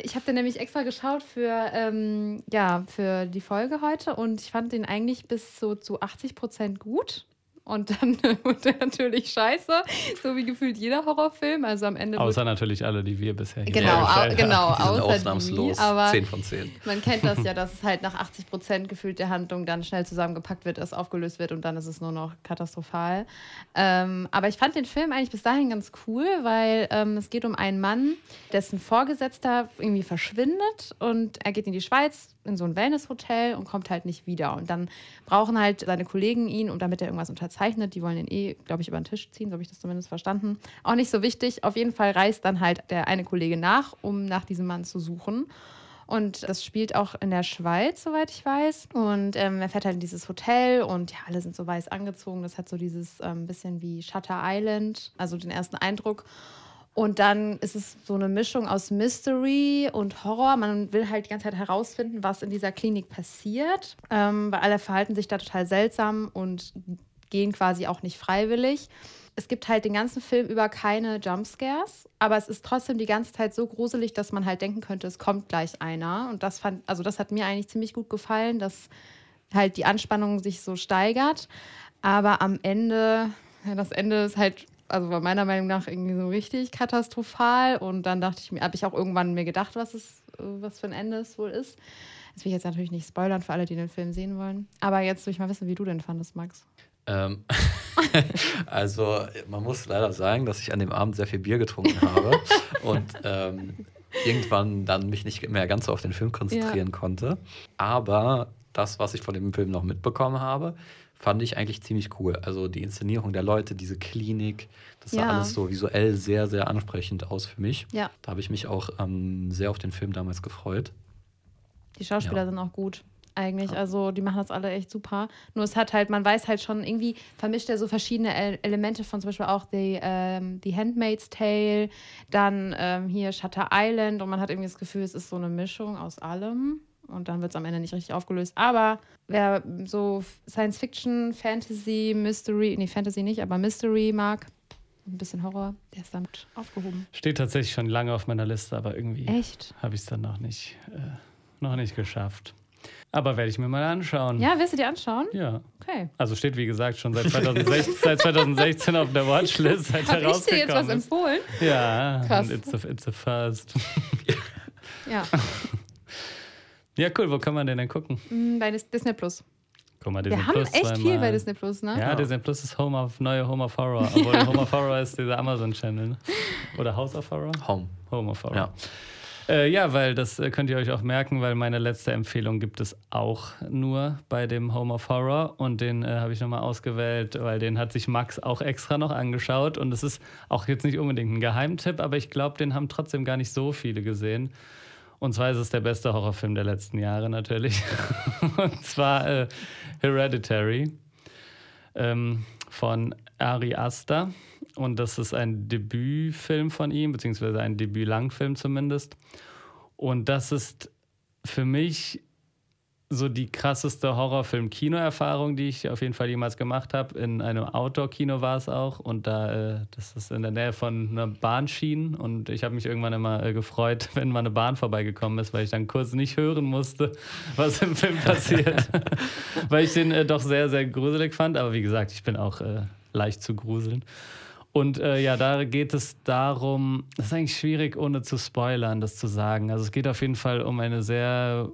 Ich habe den nämlich extra geschaut für, ähm, ja, für die Folge heute und ich fand den eigentlich bis so zu 80 Prozent gut. Und dann wird er natürlich scheiße, so wie gefühlt jeder Horrorfilm. Also am Ende. Außer natürlich alle, die wir bisher hier Genau, au genau die außer ausnahmslos. Die, aber 10 von 10. Man kennt das ja, dass es halt nach 80 Prozent gefühlt der Handlung dann schnell zusammengepackt wird, es aufgelöst wird und dann ist es nur noch katastrophal. Ähm, aber ich fand den Film eigentlich bis dahin ganz cool, weil ähm, es geht um einen Mann, dessen Vorgesetzter irgendwie verschwindet und er geht in die Schweiz in so ein Wellnesshotel und kommt halt nicht wieder. Und dann brauchen halt seine Kollegen ihn, und damit er irgendwas unterzeichnet, die wollen ihn eh, glaube ich, über den Tisch ziehen, so habe ich das zumindest verstanden. Auch nicht so wichtig. Auf jeden Fall reist dann halt der eine Kollege nach, um nach diesem Mann zu suchen. Und das spielt auch in der Schweiz, soweit ich weiß. Und ähm, er fährt halt in dieses Hotel und ja, alle sind so weiß angezogen. Das hat so dieses ähm, bisschen wie Shutter Island, also den ersten Eindruck. Und dann ist es so eine Mischung aus Mystery und Horror. Man will halt die ganze Zeit herausfinden, was in dieser Klinik passiert, ähm, weil alle verhalten sich da total seltsam und gehen quasi auch nicht freiwillig. Es gibt halt den ganzen Film über keine Jumpscares, aber es ist trotzdem die ganze Zeit so gruselig, dass man halt denken könnte, es kommt gleich einer. Und das fand, also das hat mir eigentlich ziemlich gut gefallen, dass halt die Anspannung sich so steigert. Aber am Ende, ja, das Ende ist halt also war meiner Meinung nach irgendwie so richtig katastrophal. Und dann dachte ich mir, habe ich auch irgendwann mir gedacht, was es, was für ein Ende es wohl ist. Das will ich jetzt natürlich nicht spoilern für alle, die den Film sehen wollen. Aber jetzt will ich mal wissen, wie du den fandest, Max. Ähm, also man muss leider sagen, dass ich an dem Abend sehr viel Bier getrunken habe und ähm, irgendwann dann mich nicht mehr ganz so auf den Film konzentrieren ja. konnte. Aber das, was ich von dem Film noch mitbekommen habe, fand ich eigentlich ziemlich cool. Also die Inszenierung der Leute, diese Klinik, das sah ja. alles so visuell sehr, sehr ansprechend aus für mich. Ja. Da habe ich mich auch ähm, sehr auf den Film damals gefreut. Die Schauspieler ja. sind auch gut. eigentlich. Ja. Also die machen das alle echt super. Nur es hat halt, man weiß halt schon, irgendwie vermischt er so verschiedene Elemente von zum Beispiel auch die, ähm, die Handmaid's Tale, dann ähm, hier Shutter Island und man hat irgendwie das Gefühl, es ist so eine Mischung aus allem. Und dann wird es am Ende nicht richtig aufgelöst. Aber wer so Science Fiction, Fantasy, Mystery, nee, Fantasy nicht, aber Mystery mag, ein bisschen Horror, der ist damit aufgehoben. Steht tatsächlich schon lange auf meiner Liste, aber irgendwie habe ich es dann noch nicht, äh, noch nicht geschafft. Aber werde ich mir mal anschauen. Ja, wirst du dir anschauen? Ja. Okay. Also steht, wie gesagt, schon seit 2016, seit 2016 auf der Watchlist. Seit Hab ich dir jetzt was empfohlen? Ja. Krass. It's a, it's a first. ja. Ja, cool. Wo kann man den denn gucken? Mm, bei Disney Plus. Guck mal, Disney Wir haben Plus echt zweimal. viel bei Disney Plus, ne? Ja, Disney Plus ist Home of, neue Home of Horror. Obwohl ja. Home of Horror ist dieser Amazon-Channel. Ne? Oder House of Horror? Home. Home of Horror. Ja. Äh, ja, weil das äh, könnt ihr euch auch merken, weil meine letzte Empfehlung gibt es auch nur bei dem Home of Horror und den äh, habe ich nochmal ausgewählt, weil den hat sich Max auch extra noch angeschaut und es ist auch jetzt nicht unbedingt ein Geheimtipp, aber ich glaube, den haben trotzdem gar nicht so viele gesehen. Und zwar ist es der beste Horrorfilm der letzten Jahre natürlich. und zwar äh, Hereditary ähm, von Ari Aster. Und das ist ein Debütfilm von ihm, beziehungsweise ein Debüt-Langfilm zumindest. Und das ist für mich so die krasseste Horrorfilm-Kino-Erfahrung, die ich auf jeden Fall jemals gemacht habe. In einem Outdoor-Kino war es auch. Und da, äh, das ist in der Nähe von einer Bahnschienen. Und ich habe mich irgendwann immer äh, gefreut, wenn mal eine Bahn vorbeigekommen ist, weil ich dann kurz nicht hören musste, was im Film passiert. weil ich den äh, doch sehr, sehr gruselig fand. Aber wie gesagt, ich bin auch leicht zu gruseln. Und äh, ja, da geht es darum, das ist eigentlich schwierig, ohne zu spoilern, das zu sagen. Also es geht auf jeden Fall um eine sehr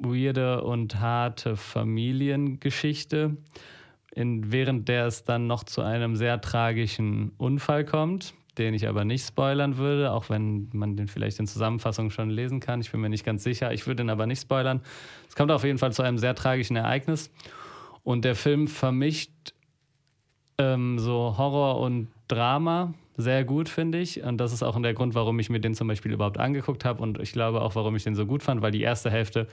weirde und harte Familiengeschichte, in, während der es dann noch zu einem sehr tragischen Unfall kommt, den ich aber nicht spoilern würde, auch wenn man den vielleicht in Zusammenfassung schon lesen kann. Ich bin mir nicht ganz sicher. Ich würde den aber nicht spoilern. Es kommt auf jeden Fall zu einem sehr tragischen Ereignis. Und der Film vermischt ähm, so Horror und Drama sehr gut, finde ich. Und das ist auch der Grund, warum ich mir den zum Beispiel überhaupt angeguckt habe. Und ich glaube auch, warum ich den so gut fand, weil die erste Hälfte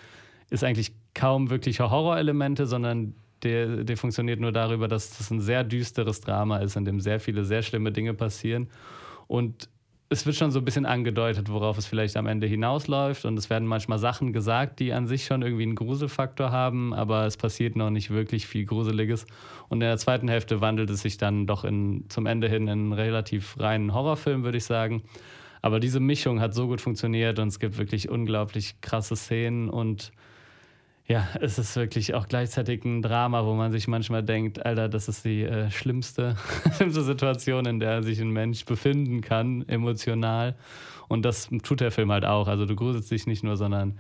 ist eigentlich kaum wirkliche Horrorelemente, sondern der, der funktioniert nur darüber, dass das ein sehr düsteres Drama ist, in dem sehr viele, sehr schlimme Dinge passieren. Und es wird schon so ein bisschen angedeutet, worauf es vielleicht am Ende hinausläuft. Und es werden manchmal Sachen gesagt, die an sich schon irgendwie einen Gruselfaktor haben, aber es passiert noch nicht wirklich viel Gruseliges. Und in der zweiten Hälfte wandelt es sich dann doch in, zum Ende hin in einen relativ reinen Horrorfilm, würde ich sagen. Aber diese Mischung hat so gut funktioniert und es gibt wirklich unglaublich krasse Szenen und ja, es ist wirklich auch gleichzeitig ein Drama, wo man sich manchmal denkt, Alter, das ist die äh, schlimmste, schlimmste Situation, in der sich ein Mensch befinden kann, emotional. Und das tut der Film halt auch. Also du gruselst dich nicht nur, sondern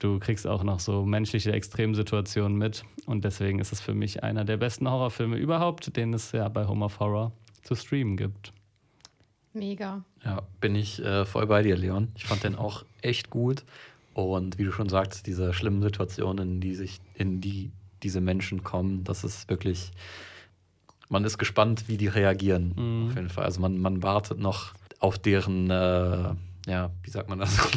du kriegst auch noch so menschliche Extremsituationen mit. Und deswegen ist es für mich einer der besten Horrorfilme überhaupt, den es ja bei Home of Horror zu streamen gibt. Mega. Ja, bin ich äh, voll bei dir, Leon. Ich fand den auch echt gut. Und wie du schon sagst, diese schlimmen Situationen, in die sich, in die diese Menschen kommen, das ist wirklich, man ist gespannt, wie die reagieren. Mhm. Auf jeden Fall. Also man, man wartet noch auf deren, äh, ja, wie sagt man das?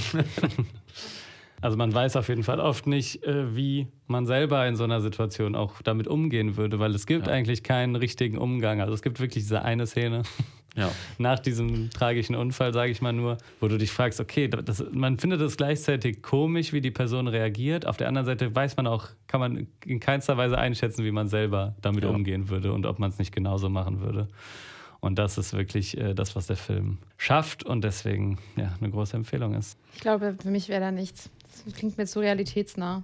Also man weiß auf jeden Fall oft nicht, äh, wie man selber in so einer Situation auch damit umgehen würde, weil es gibt ja. eigentlich keinen richtigen Umgang. Also es gibt wirklich diese eine Szene, ja. Nach diesem tragischen Unfall, sage ich mal nur, wo du dich fragst, okay, das, man findet es gleichzeitig komisch, wie die Person reagiert. Auf der anderen Seite weiß man auch, kann man in keinster Weise einschätzen, wie man selber damit ja. umgehen würde und ob man es nicht genauso machen würde. Und das ist wirklich äh, das, was der Film schafft und deswegen ja, eine große Empfehlung ist. Ich glaube, für mich wäre da nichts. Das klingt mir zu realitätsnah.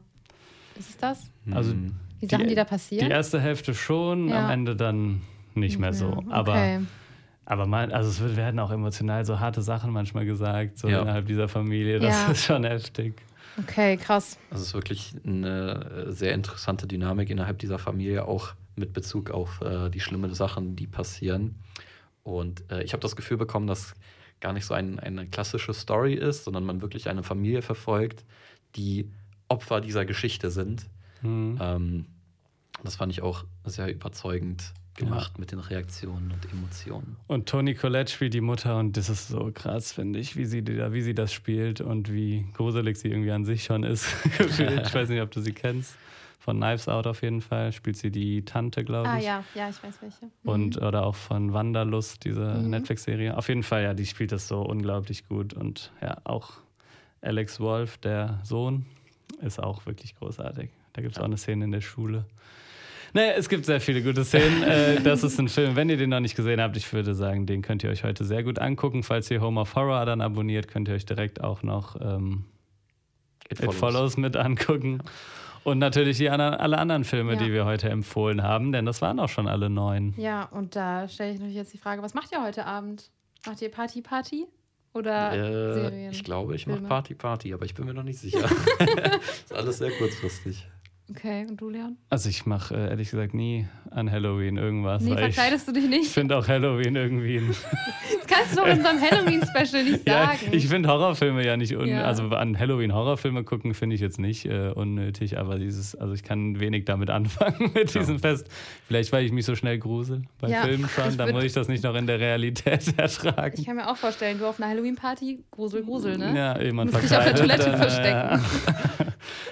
Ist es das? Also die Sachen, die, die da passieren? Die erste Hälfte schon, ja. am Ende dann nicht mehr so. Okay. Aber aber man, also es werden auch emotional so harte Sachen manchmal gesagt, so ja. innerhalb dieser Familie. Das ja. ist schon heftig. Okay, krass. Also es ist wirklich eine sehr interessante Dynamik innerhalb dieser Familie, auch mit Bezug auf äh, die schlimmen Sachen, die passieren. Und äh, ich habe das Gefühl bekommen, dass gar nicht so ein, eine klassische Story ist, sondern man wirklich eine Familie verfolgt, die Opfer dieser Geschichte sind. Mhm. Ähm, das fand ich auch sehr überzeugend gemacht ja. mit den Reaktionen und Emotionen. Und Toni Collette spielt die Mutter und das ist so krass, finde ich, wie sie, wie sie das spielt und wie gruselig sie irgendwie an sich schon ist. ich weiß nicht, ob du sie kennst. Von Knives Out auf jeden Fall spielt sie die Tante, glaube ah, ich. Ah ja, ja, ich weiß welche. Mhm. Und oder auch von Wanderlust, diese mhm. Netflix-Serie. Auf jeden Fall, ja, die spielt das so unglaublich gut. Und ja, auch Alex Wolf, der Sohn, ist auch wirklich großartig. Da gibt es auch eine Szene in der Schule. Naja, es gibt sehr viele gute Szenen. äh, das ist ein Film, wenn ihr den noch nicht gesehen habt, ich würde sagen, den könnt ihr euch heute sehr gut angucken. Falls ihr Home of Horror dann abonniert, könnt ihr euch direkt auch noch ähm, It, Follows. It Follows mit angucken. Und natürlich die anderen, alle anderen Filme, ja. die wir heute empfohlen haben, denn das waren auch schon alle neun. Ja, und da stelle ich natürlich jetzt die Frage, was macht ihr heute Abend? Macht ihr Party Party? Oder äh, Serien? Ich glaube, ich mache Party Party, aber ich bin mir noch nicht sicher. ist alles sehr kurzfristig. Okay, und du, Leon? Also ich mache äh, ehrlich gesagt nie an Halloween irgendwas. Nee, verkleidest du dich nicht? Ich finde auch Halloween irgendwie. das kannst du doch in unserem Halloween-Special nicht sagen. Ja, ich finde Horrorfilme ja nicht unnötig. Ja. Also an Halloween Horrorfilme gucken finde ich jetzt nicht äh, unnötig, aber dieses, also ich kann wenig damit anfangen mit ja. diesem Fest. Vielleicht, weil ich mich so schnell grusel bei ja. Filmen schon, dann muss ich das nicht noch in der Realität ertragen. Ich kann mir auch vorstellen, du auf einer Halloween-Party, Grusel, Grusel, ne? Ja, jemand verkleidet. Dich auf der Toilette dann, verstecken.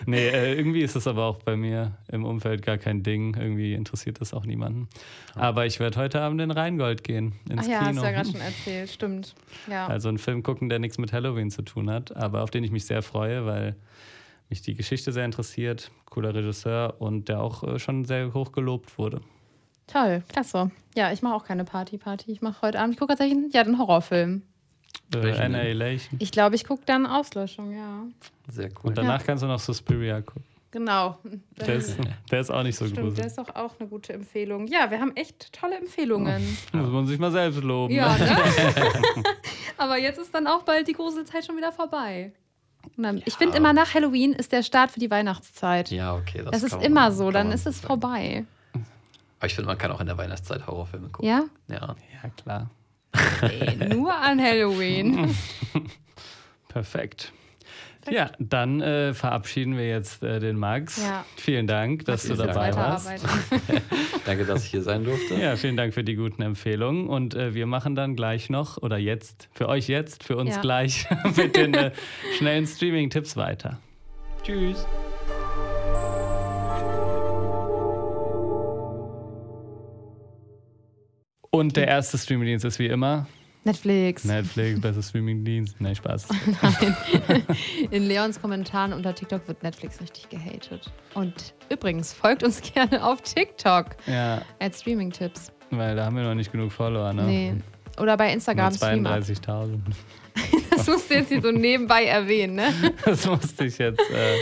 Nee, äh, irgendwie ist es aber auch bei mir im Umfeld gar kein Ding. Irgendwie interessiert das auch niemanden. Aber ich werde heute Abend in Rheingold gehen, ins Ach ja, Kino. hast du ja gerade schon erzählt, stimmt. Ja. Also einen Film gucken, der nichts mit Halloween zu tun hat, aber auf den ich mich sehr freue, weil mich die Geschichte sehr interessiert. Cooler Regisseur und der auch äh, schon sehr hoch gelobt wurde. Toll, klasse. Ja, ich mache auch keine Party-Party. Ich mache heute Abend, ich gucke tatsächlich ja, den Horrorfilm. Äh, Annihilation. Ich glaube, ich gucke dann Auslöschung, ja. Sehr cool. Und danach ja. kannst du noch Suspiria gucken. Genau. Der ist, der ist auch nicht so Stimmt, gruselig. Der ist doch auch eine gute Empfehlung. Ja, wir haben echt tolle Empfehlungen. Ja. Muss man sich mal selbst loben. Ja, ne? Aber jetzt ist dann auch bald die Gruselzeit schon wieder vorbei. Dann, ich finde immer nach Halloween ist der Start für die Weihnachtszeit. Ja, okay. Das, das ist immer so, dann ist es vorbei. Aber ich finde, man kann auch in der Weihnachtszeit Horrorfilme gucken. Ja? Ja, ja klar. Ey, nur an Halloween. Perfekt. Ja, dann äh, verabschieden wir jetzt äh, den Max. Ja. Vielen Dank, dass du dabei warst. Danke, dass ich hier sein durfte. Ja, vielen Dank für die guten Empfehlungen. Und äh, wir machen dann gleich noch, oder jetzt, für euch jetzt, für uns ja. gleich, mit den äh, schnellen Streaming-Tipps weiter. Tschüss. Und der erste Streamingdienst ist wie immer Netflix. Netflix, besser Streamingdienst. Nein, Spaß. Nein. In Leons Kommentaren unter TikTok wird Netflix richtig gehatet. Und übrigens, folgt uns gerne auf TikTok. Ja. Als Streaming-Tipps. Weil da haben wir noch nicht genug Follower, ne? Nee. Oder bei Instagram 32.000. das musst du jetzt hier so nebenbei erwähnen, ne? Das musste ich jetzt äh,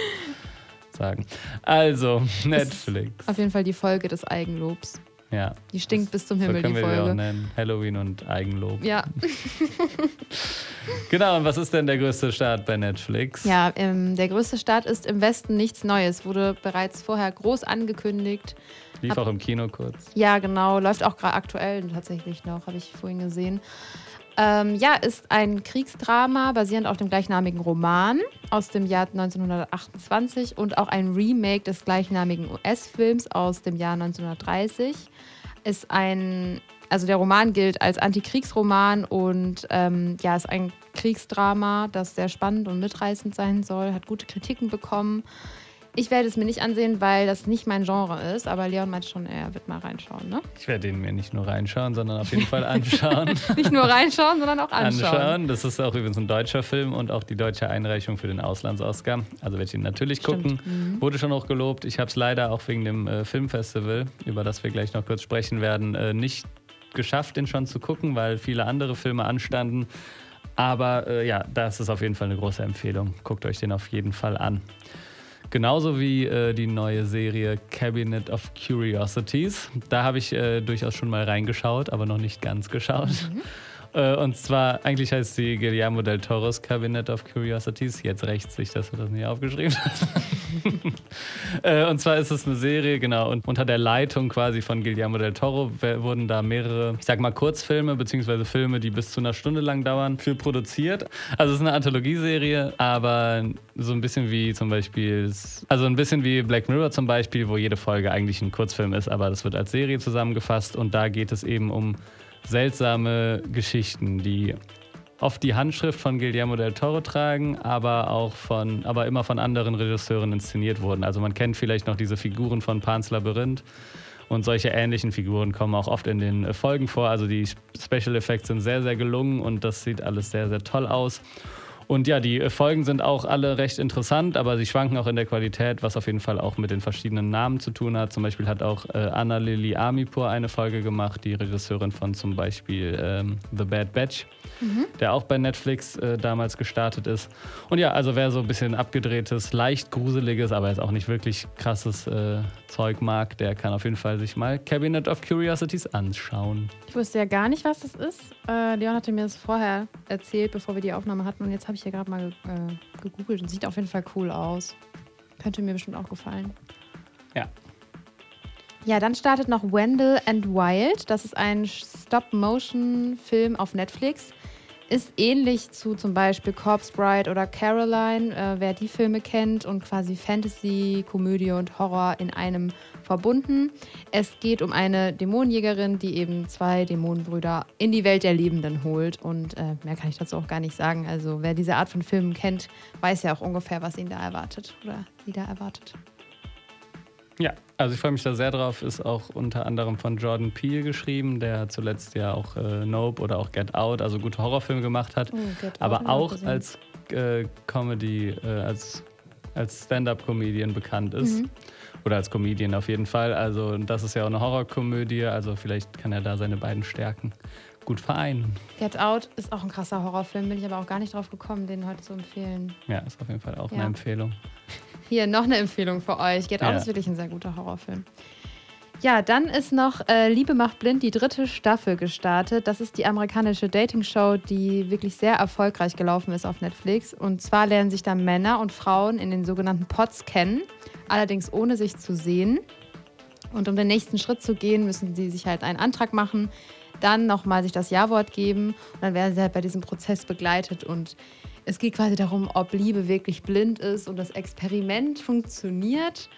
sagen. Also, Netflix. auf jeden Fall die Folge des Eigenlobs. Ja. Die stinkt bis zum Himmel, so können die Folge. Wir auch nennen. Halloween und Eigenlob. Ja. genau, und was ist denn der größte Start bei Netflix? Ja, ähm, der größte Start ist im Westen nichts Neues. Wurde bereits vorher groß angekündigt. Lief Hab, auch im Kino kurz. Ja, genau. Läuft auch gerade aktuell tatsächlich noch, habe ich vorhin gesehen. Ähm, ja, ist ein Kriegsdrama basierend auf dem gleichnamigen Roman aus dem Jahr 1928 und auch ein Remake des gleichnamigen US-Films aus dem Jahr 1930. Ist ein, also der Roman gilt als Antikriegsroman und ähm, ja, ist ein Kriegsdrama, das sehr spannend und mitreißend sein soll, hat gute Kritiken bekommen. Ich werde es mir nicht ansehen, weil das nicht mein Genre ist, aber Leon meinte schon, er wird mal reinschauen, ne? Ich werde ihn mir nicht nur reinschauen, sondern auf jeden Fall anschauen. nicht nur reinschauen, sondern auch anschauen. Anschauen. Das ist auch übrigens ein deutscher Film und auch die deutsche Einreichung für den Auslands-Oscar. Also werde ich ihn natürlich Stimmt. gucken. Mhm. Wurde schon auch gelobt. Ich habe es leider auch wegen dem äh, Filmfestival, über das wir gleich noch kurz sprechen werden, äh, nicht geschafft, den schon zu gucken, weil viele andere Filme anstanden. Aber äh, ja, das ist auf jeden Fall eine große Empfehlung. Guckt euch den auf jeden Fall an. Genauso wie äh, die neue Serie Cabinet of Curiosities. Da habe ich äh, durchaus schon mal reingeschaut, aber noch nicht ganz geschaut. Mhm. Äh, und zwar, eigentlich heißt sie Guillermo del Toros Cabinet of Curiosities. Jetzt rächt sich, dass du das nicht aufgeschrieben hast. Äh, und zwar ist es eine Serie, genau, und unter der Leitung quasi von Guillermo del Toro wurden da mehrere, ich sag mal, Kurzfilme, beziehungsweise Filme, die bis zu einer Stunde lang dauern, für produziert. Also es ist eine Anthologieserie, aber so ein bisschen wie zum Beispiel, also ein bisschen wie Black Mirror zum Beispiel, wo jede Folge eigentlich ein Kurzfilm ist, aber das wird als Serie zusammengefasst und da geht es eben um seltsame Geschichten, die oft die Handschrift von Guillermo del Toro tragen, aber auch von, aber immer von anderen Regisseuren inszeniert wurden. Also man kennt vielleicht noch diese Figuren von Pan's Labyrinth und solche ähnlichen Figuren kommen auch oft in den Folgen vor. Also die Special Effects sind sehr, sehr gelungen und das sieht alles sehr, sehr toll aus. Und ja, die Folgen sind auch alle recht interessant, aber sie schwanken auch in der Qualität, was auf jeden Fall auch mit den verschiedenen Namen zu tun hat. Zum Beispiel hat auch äh, Anna Lili Amipur eine Folge gemacht, die Regisseurin von zum Beispiel ähm, The Bad Batch, mhm. der auch bei Netflix äh, damals gestartet ist. Und ja, also wer so ein bisschen abgedrehtes, leicht gruseliges, aber jetzt auch nicht wirklich krasses äh, Zeug mag, der kann auf jeden Fall sich mal Cabinet of Curiosities anschauen. Ich wusste ja gar nicht, was das ist. Äh, Leon hatte mir das vorher erzählt, bevor wir die Aufnahme hatten und jetzt habe ich hier gerade mal äh, gegoogelt und sieht auf jeden Fall cool aus. Könnte mir bestimmt auch gefallen. Ja. Ja, dann startet noch Wendell and Wild. Das ist ein Stop-Motion-Film auf Netflix. Ist ähnlich zu zum Beispiel Corpse Bride oder Caroline, äh, wer die Filme kennt und quasi Fantasy, Komödie und Horror in einem verbunden. Es geht um eine Dämonenjägerin, die eben zwei Dämonenbrüder in die Welt der Lebenden holt. Und äh, mehr kann ich dazu auch gar nicht sagen. Also wer diese Art von Filmen kennt, weiß ja auch ungefähr, was ihn da erwartet oder sie da erwartet. Ja, also ich freue mich da sehr drauf. Ist auch unter anderem von Jordan Peele geschrieben, der zuletzt ja auch äh, Nope oder auch Get Out, also gute Horrorfilme gemacht hat. Oh, aber auch als äh, Comedy, äh, als, als Stand-up-Comedian bekannt ist. Mhm. Oder als Comedian auf jeden Fall. Also das ist ja auch eine Horrorkomödie, also vielleicht kann er da seine beiden Stärken gut vereinen. Get Out ist auch ein krasser Horrorfilm, bin ich aber auch gar nicht drauf gekommen, den heute zu empfehlen. Ja, ist auf jeden Fall auch ja. eine Empfehlung. Hier noch eine Empfehlung für euch. Get Out ja. ist wirklich ein sehr guter Horrorfilm. Ja, dann ist noch äh, Liebe macht blind, die dritte Staffel gestartet. Das ist die amerikanische Dating-Show, die wirklich sehr erfolgreich gelaufen ist auf Netflix. Und zwar lernen sich da Männer und Frauen in den sogenannten Pots kennen, allerdings ohne sich zu sehen. Und um den nächsten Schritt zu gehen, müssen sie sich halt einen Antrag machen, dann nochmal sich das Ja-Wort geben und dann werden sie halt bei diesem Prozess begleitet und es geht quasi darum, ob Liebe wirklich blind ist und das Experiment funktioniert.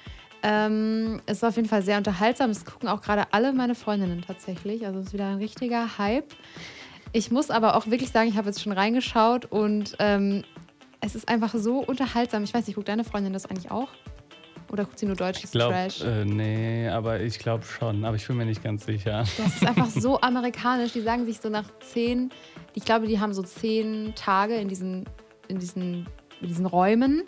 Ähm, es ist auf jeden Fall sehr unterhaltsam. Es gucken auch gerade alle meine Freundinnen tatsächlich. Also es ist wieder ein richtiger Hype. Ich muss aber auch wirklich sagen, ich habe jetzt schon reingeschaut und ähm, es ist einfach so unterhaltsam. Ich weiß nicht, guckt deine Freundin das eigentlich auch? Oder guckt sie nur deutsches glaub, Trash? Äh, nee, aber ich glaube schon. Aber ich bin mir nicht ganz sicher. Das ist einfach so amerikanisch. Die sagen sich so nach zehn, ich glaube, die haben so zehn Tage in diesen, in diesen, in diesen Räumen.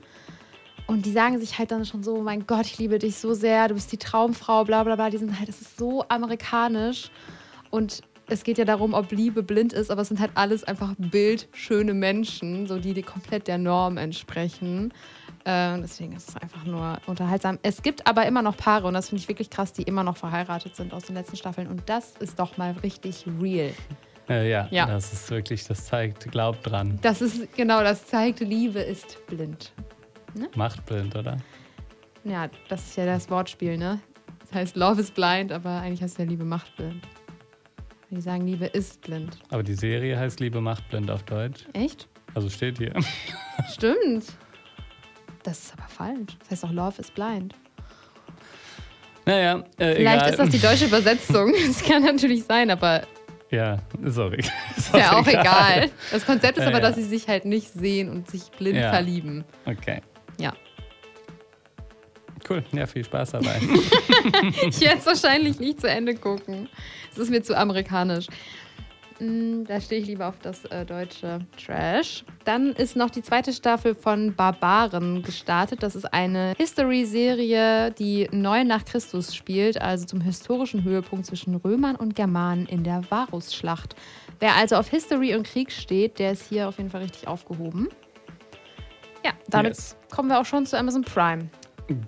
Und die sagen sich halt dann schon so, mein Gott, ich liebe dich so sehr, du bist die Traumfrau, bla bla bla. Die sind halt, das ist so amerikanisch. Und es geht ja darum, ob Liebe blind ist, aber es sind halt alles einfach bildschöne Menschen, so die, die komplett der Norm entsprechen. Äh, deswegen ist es einfach nur unterhaltsam. Es gibt aber immer noch Paare, und das finde ich wirklich krass, die immer noch verheiratet sind aus den letzten Staffeln. Und das ist doch mal richtig real. Äh, ja, ja, das ist wirklich, das zeigt, glaubt dran. Das ist, genau, das zeigt, Liebe ist blind. Ne? Macht blind, oder? Ja, das ist ja das Wortspiel, ne? Das heißt, Love is blind, aber eigentlich heißt es ja Liebe macht blind. Die sagen, Liebe ist blind. Aber die Serie heißt Liebe macht blind auf Deutsch. Echt? Also steht hier. Stimmt. Das ist aber falsch. Das heißt auch Love is blind. Naja, äh, Vielleicht egal. ist das die deutsche Übersetzung. Das kann natürlich sein, aber ja, sorry. Ist ja auch egal. Das Konzept ist ja, aber, dass sie sich halt nicht sehen und sich blind ja. verlieben. Okay. Ja. Cool, ja, viel Spaß dabei. ich werde es wahrscheinlich nicht zu Ende gucken. Es ist mir zu amerikanisch. Mm, da stehe ich lieber auf das äh, deutsche Trash. Dann ist noch die zweite Staffel von Barbaren gestartet. Das ist eine History-Serie, die neu nach Christus spielt, also zum historischen Höhepunkt zwischen Römern und Germanen in der Varusschlacht. Wer also auf History und Krieg steht, der ist hier auf jeden Fall richtig aufgehoben. Ja, damit yes. kommen wir auch schon zu Amazon Prime.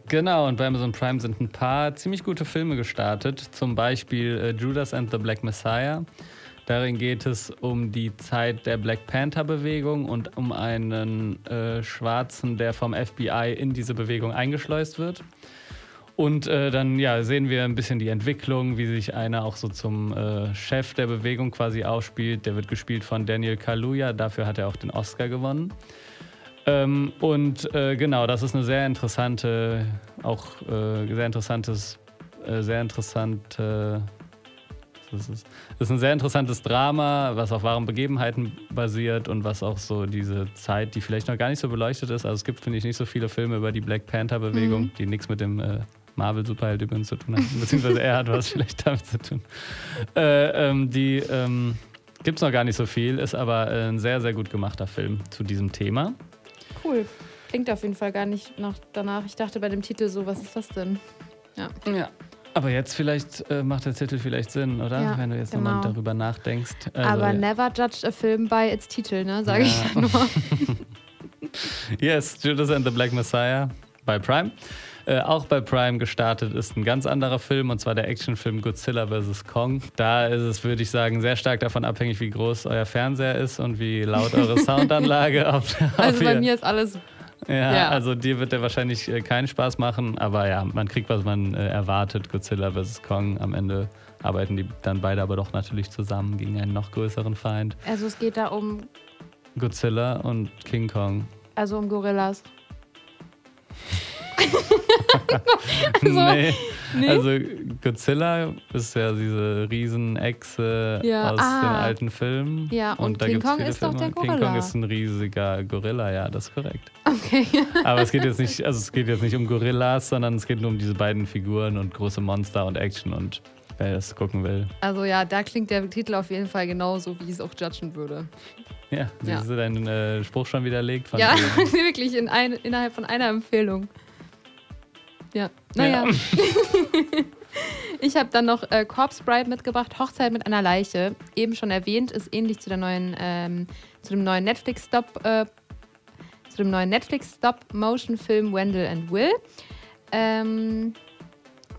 Genau, und bei Amazon Prime sind ein paar ziemlich gute Filme gestartet. Zum Beispiel äh, Judas and the Black Messiah Darin geht es um die Zeit der Black Panther-Bewegung und um einen äh, Schwarzen, der vom FBI in diese Bewegung eingeschleust wird. Und äh, dann ja, sehen wir ein bisschen die Entwicklung, wie sich einer auch so zum äh, Chef der Bewegung quasi aufspielt. Der wird gespielt von Daniel Kaluuya, dafür hat er auch den Oscar gewonnen. Ähm, und äh, genau, das ist eine sehr interessante, auch äh, sehr interessantes, äh, sehr interessante das ist, das ist ein sehr interessantes Drama, was auf wahren Begebenheiten basiert und was auch so diese Zeit, die vielleicht noch gar nicht so beleuchtet ist. Also es gibt, finde ich, nicht so viele Filme über die Black Panther-Bewegung, mhm. die nichts mit dem äh, Marvel-Superheld übrigens zu tun haben. Beziehungsweise er hat was vielleicht damit zu tun. Äh, ähm, die ähm, gibt es noch gar nicht so viel, ist aber ein sehr, sehr gut gemachter Film zu diesem Thema. Cool. Klingt auf jeden Fall gar nicht nach danach. Ich dachte bei dem Titel so, was ist das denn? Ja. Ja. Aber jetzt vielleicht äh, macht der Titel vielleicht Sinn, oder? Ja, Wenn du jetzt genau. nochmal darüber nachdenkst. Also, Aber never judge a film by its Titel, ne? Sage ja. ich nur. yes, Judas and the Black Messiah bei Prime. Äh, auch bei Prime gestartet ist ein ganz anderer Film, und zwar der Actionfilm Godzilla vs. Kong. Da ist es, würde ich sagen, sehr stark davon abhängig, wie groß euer Fernseher ist und wie laut eure Soundanlage. ob, also bei mir ist alles ja, ja, also dir wird der wahrscheinlich äh, keinen Spaß machen, aber ja, man kriegt, was man äh, erwartet. Godzilla vs. Kong. Am Ende arbeiten die dann beide aber doch natürlich zusammen gegen einen noch größeren Feind. Also es geht da um Godzilla und King Kong. Also um Gorillas. also, nee. nee. Also Godzilla ist ja diese Riesenechse ja. aus ah. den alten Filmen. Ja, und, und King Kong ist Filme. doch der Gorilla. King Kong ist ein riesiger Gorilla, ja, das ist korrekt. Okay. Aber es geht jetzt nicht, also es geht jetzt nicht um Gorillas, sondern es geht nur um diese beiden Figuren und große Monster und Action und wer das gucken will. Also ja, da klingt der Titel auf jeden Fall genauso, wie ich es auch judgen würde. Ja, siehst ja. du deinen äh, Spruch schon widerlegt? ja, wirklich in ein, innerhalb von einer Empfehlung. Ja, naja. Ja. ich habe dann noch äh, Corpse Bride mitgebracht, Hochzeit mit einer Leiche. Eben schon erwähnt, ist ähnlich zu der neuen, ähm, zu dem neuen Netflix-Stop, äh, zu dem neuen Netflix-Stop-Motion-Film Wendell and Will. Ähm,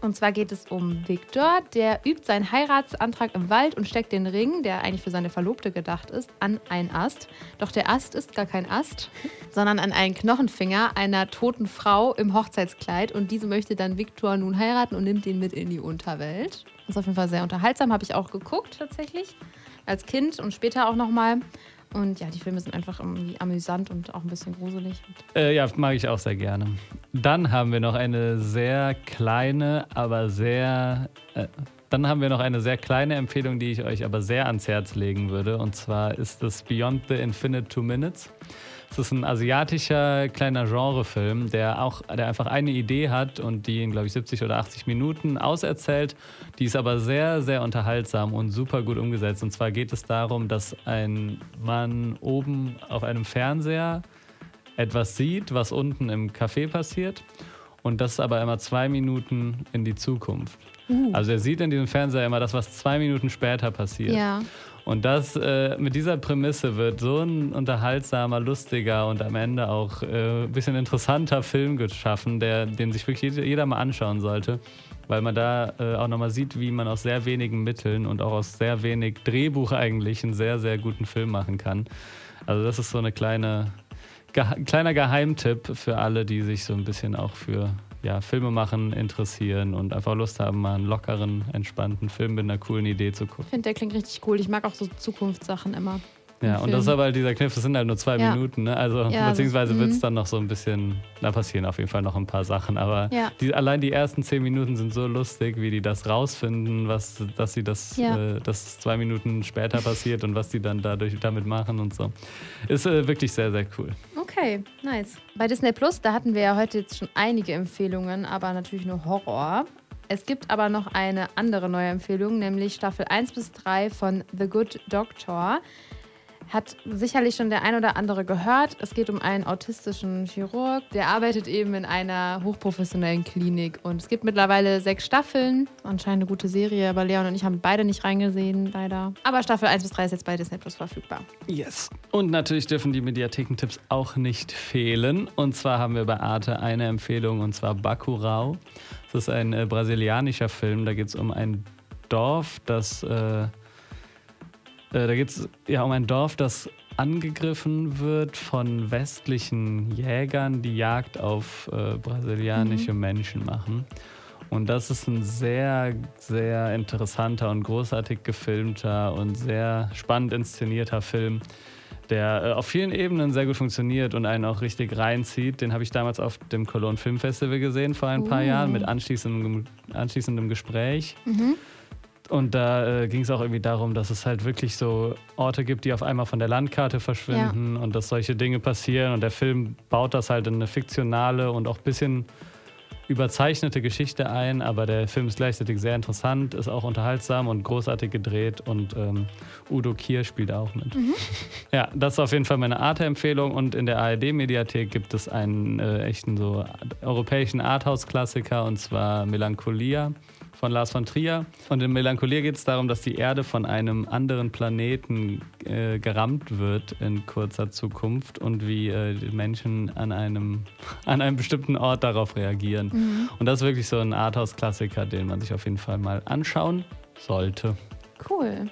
und zwar geht es um Victor, der übt seinen Heiratsantrag im Wald und steckt den Ring, der eigentlich für seine Verlobte gedacht ist, an einen Ast. Doch der Ast ist gar kein Ast, sondern an einen Knochenfinger einer toten Frau im Hochzeitskleid. Und diese möchte dann Victor nun heiraten und nimmt ihn mit in die Unterwelt. Das ist auf jeden Fall sehr unterhaltsam, habe ich auch geguckt tatsächlich. Als Kind und später auch nochmal. Und ja, die Filme sind einfach irgendwie amüsant und auch ein bisschen gruselig. Äh, ja, mag ich auch sehr gerne. Dann haben wir noch eine sehr kleine, aber sehr. Äh, dann haben wir noch eine sehr kleine Empfehlung, die ich euch aber sehr ans Herz legen würde. Und zwar ist das Beyond the Infinite Two Minutes. Es ist ein asiatischer kleiner Genrefilm, der auch, der einfach eine Idee hat und die in, glaube ich, 70 oder 80 Minuten auserzählt. Die ist aber sehr, sehr unterhaltsam und super gut umgesetzt. Und zwar geht es darum, dass ein Mann oben auf einem Fernseher etwas sieht, was unten im Café passiert. Und das aber immer zwei Minuten in die Zukunft. Uh. Also er sieht in diesem Fernseher immer das, was zwei Minuten später passiert. Ja. Und das äh, mit dieser Prämisse wird so ein unterhaltsamer, lustiger und am Ende auch äh, ein bisschen interessanter Film geschaffen, der, den sich wirklich jeder, mal anschauen sollte, weil man da äh, auch nochmal sieht, wie man aus sehr wenigen Mitteln und auch aus sehr wenig Drehbuch eigentlich einen sehr, sehr guten Film machen kann. Also das ist so eine kleine, ge kleiner Geheimtipp für alle, die sich so ein bisschen auch für ja, Filme machen interessieren und einfach Lust haben, mal einen lockeren, entspannten Film mit einer coolen Idee zu gucken. Ich finde, der klingt richtig cool. Ich mag auch so Zukunftssachen immer. Ja, und das ist aber halt dieser Kniff, das sind halt nur zwei ja. Minuten, ne? Also, ja, beziehungsweise wird es mhm. dann noch so ein bisschen, da passieren auf jeden Fall noch ein paar Sachen, aber ja. die, allein die ersten zehn Minuten sind so lustig, wie die das rausfinden, was, dass sie das, äh, dass zwei Minuten später passiert und was die dann dadurch damit machen und so. Ist äh, wirklich sehr, sehr cool. Okay, nice. Bei Disney Plus, da hatten wir ja heute jetzt schon einige Empfehlungen, aber natürlich nur Horror. Es gibt aber noch eine andere neue Empfehlung, nämlich Staffel 1 bis 3 von The Good Doctor. Hat sicherlich schon der ein oder andere gehört. Es geht um einen autistischen Chirurg, der arbeitet eben in einer hochprofessionellen Klinik. Und es gibt mittlerweile sechs Staffeln. Anscheinend eine gute Serie, aber Leon und ich haben beide nicht reingesehen, leider. Aber Staffel 1 bis 3 ist jetzt bei Disney Plus verfügbar. Yes. Und natürlich dürfen die Mediathekentipps auch nicht fehlen. Und zwar haben wir bei Arte eine Empfehlung, und zwar Bacurau. Das ist ein äh, brasilianischer Film. Da geht es um ein Dorf, das. Äh, Äh, da geht es ja um ein Dorf, das angegriffen wird von westlichen Jägern, die Jagd auf äh, brasilianische mhm. Menschen machen. Und das ist ein sehr, sehr interessanter und großartig gefilmter und sehr spannend inszenierter Film, der äh, auf vielen Ebenen sehr gut funktioniert und einen auch richtig reinzieht. Den habe ich damals auf dem Cologne Film Festival gesehen vor ein paar uh. Jahren mit anschließendem, anschließendem Gespräch. Mhm. Und da äh, ging es auch irgendwie darum, dass es halt wirklich so Orte gibt, die auf einmal von der Landkarte verschwinden ja. und dass solche Dinge passieren. Und der Film baut das halt in eine fiktionale und auch ein bisschen überzeichnete Geschichte ein, aber der Film ist gleichzeitig sehr interessant, ist auch unterhaltsam und großartig gedreht und ähm, Udo Kier spielt auch mit. Mhm. Ja, das ist auf jeden Fall meine Arte-Empfehlung und in der ARD-Mediathek gibt es einen äh, echten so europäischen Arthouse-Klassiker und zwar Melancholia von Lars von Trier. Und in Melancholie geht es darum, dass die Erde von einem anderen Planeten äh, gerammt wird in kurzer Zukunft und wie äh, die Menschen an einem, an einem bestimmten Ort darauf reagieren. Mhm. Und das ist wirklich so ein Arthouse-Klassiker, den man sich auf jeden Fall mal anschauen sollte. Cool.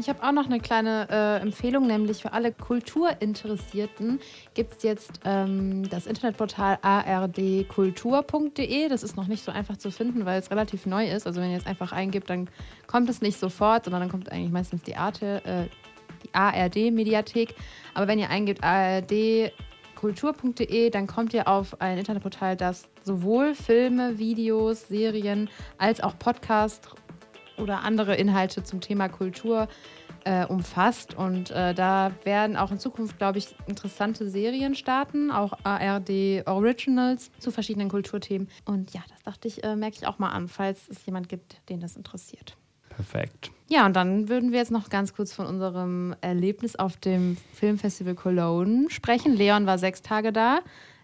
Ich habe auch noch eine kleine äh, Empfehlung, nämlich für alle Kulturinteressierten gibt es jetzt ähm, das Internetportal ardkultur.de. Das ist noch nicht so einfach zu finden, weil es relativ neu ist. Also wenn ihr es einfach eingibt, dann kommt es nicht sofort, sondern dann kommt eigentlich meistens die, äh, die ARD-Mediathek. Aber wenn ihr eingibt ardkultur.de, dann kommt ihr auf ein Internetportal, das sowohl Filme, Videos, Serien als auch Podcasts oder andere Inhalte zum Thema Kultur äh, umfasst. Und äh, da werden auch in Zukunft, glaube ich, interessante Serien starten, auch ARD Originals zu verschiedenen Kulturthemen. Und ja, das dachte ich, äh, merke ich auch mal an, falls es jemand gibt, den das interessiert. Perfekt. Ja, und dann würden wir jetzt noch ganz kurz von unserem Erlebnis auf dem Filmfestival Cologne sprechen. Leon war sechs Tage da.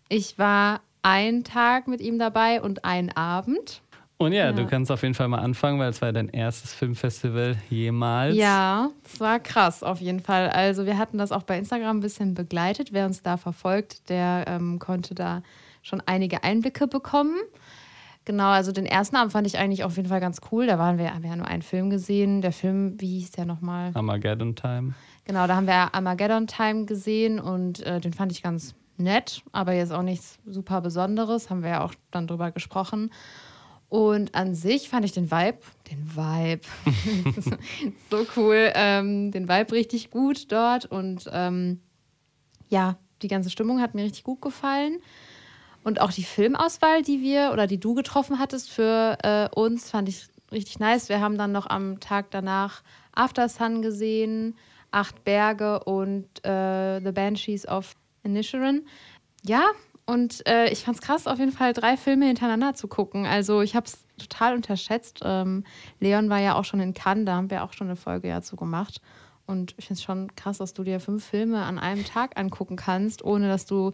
Ich war einen Tag mit ihm dabei und einen Abend. Und ja, ja, du kannst auf jeden Fall mal anfangen, weil es war dein erstes Filmfestival jemals. Ja, es war krass auf jeden Fall. Also wir hatten das auch bei Instagram ein bisschen begleitet. Wer uns da verfolgt, der ähm, konnte da schon einige Einblicke bekommen. Genau, also den ersten Abend fand ich eigentlich auf jeden Fall ganz cool. Da waren wir, haben wir ja nur einen Film gesehen. Der Film, wie hieß der nochmal? Armageddon Time. Genau, da haben wir Armageddon Time gesehen und äh, den fand ich ganz nett, aber jetzt auch nichts super Besonderes. Haben wir ja auch dann drüber gesprochen. Und an sich fand ich den Vibe, den Vibe, so cool, ähm, den Vibe richtig gut dort. Und ähm, ja, die ganze Stimmung hat mir richtig gut gefallen. Und auch die Filmauswahl, die wir oder die du getroffen hattest für äh, uns, fand ich richtig nice. Wir haben dann noch am Tag danach After Sun gesehen, Acht Berge und äh, The Banshees of Inisherin. Ja, und äh, ich fand es krass, auf jeden Fall drei Filme hintereinander zu gucken. Also ich habe es total unterschätzt. Ähm, Leon war ja auch schon in Cannes, da haben wir auch schon eine Folge ja zu gemacht. Und ich finde es schon krass, dass du dir fünf Filme an einem Tag angucken kannst, ohne dass du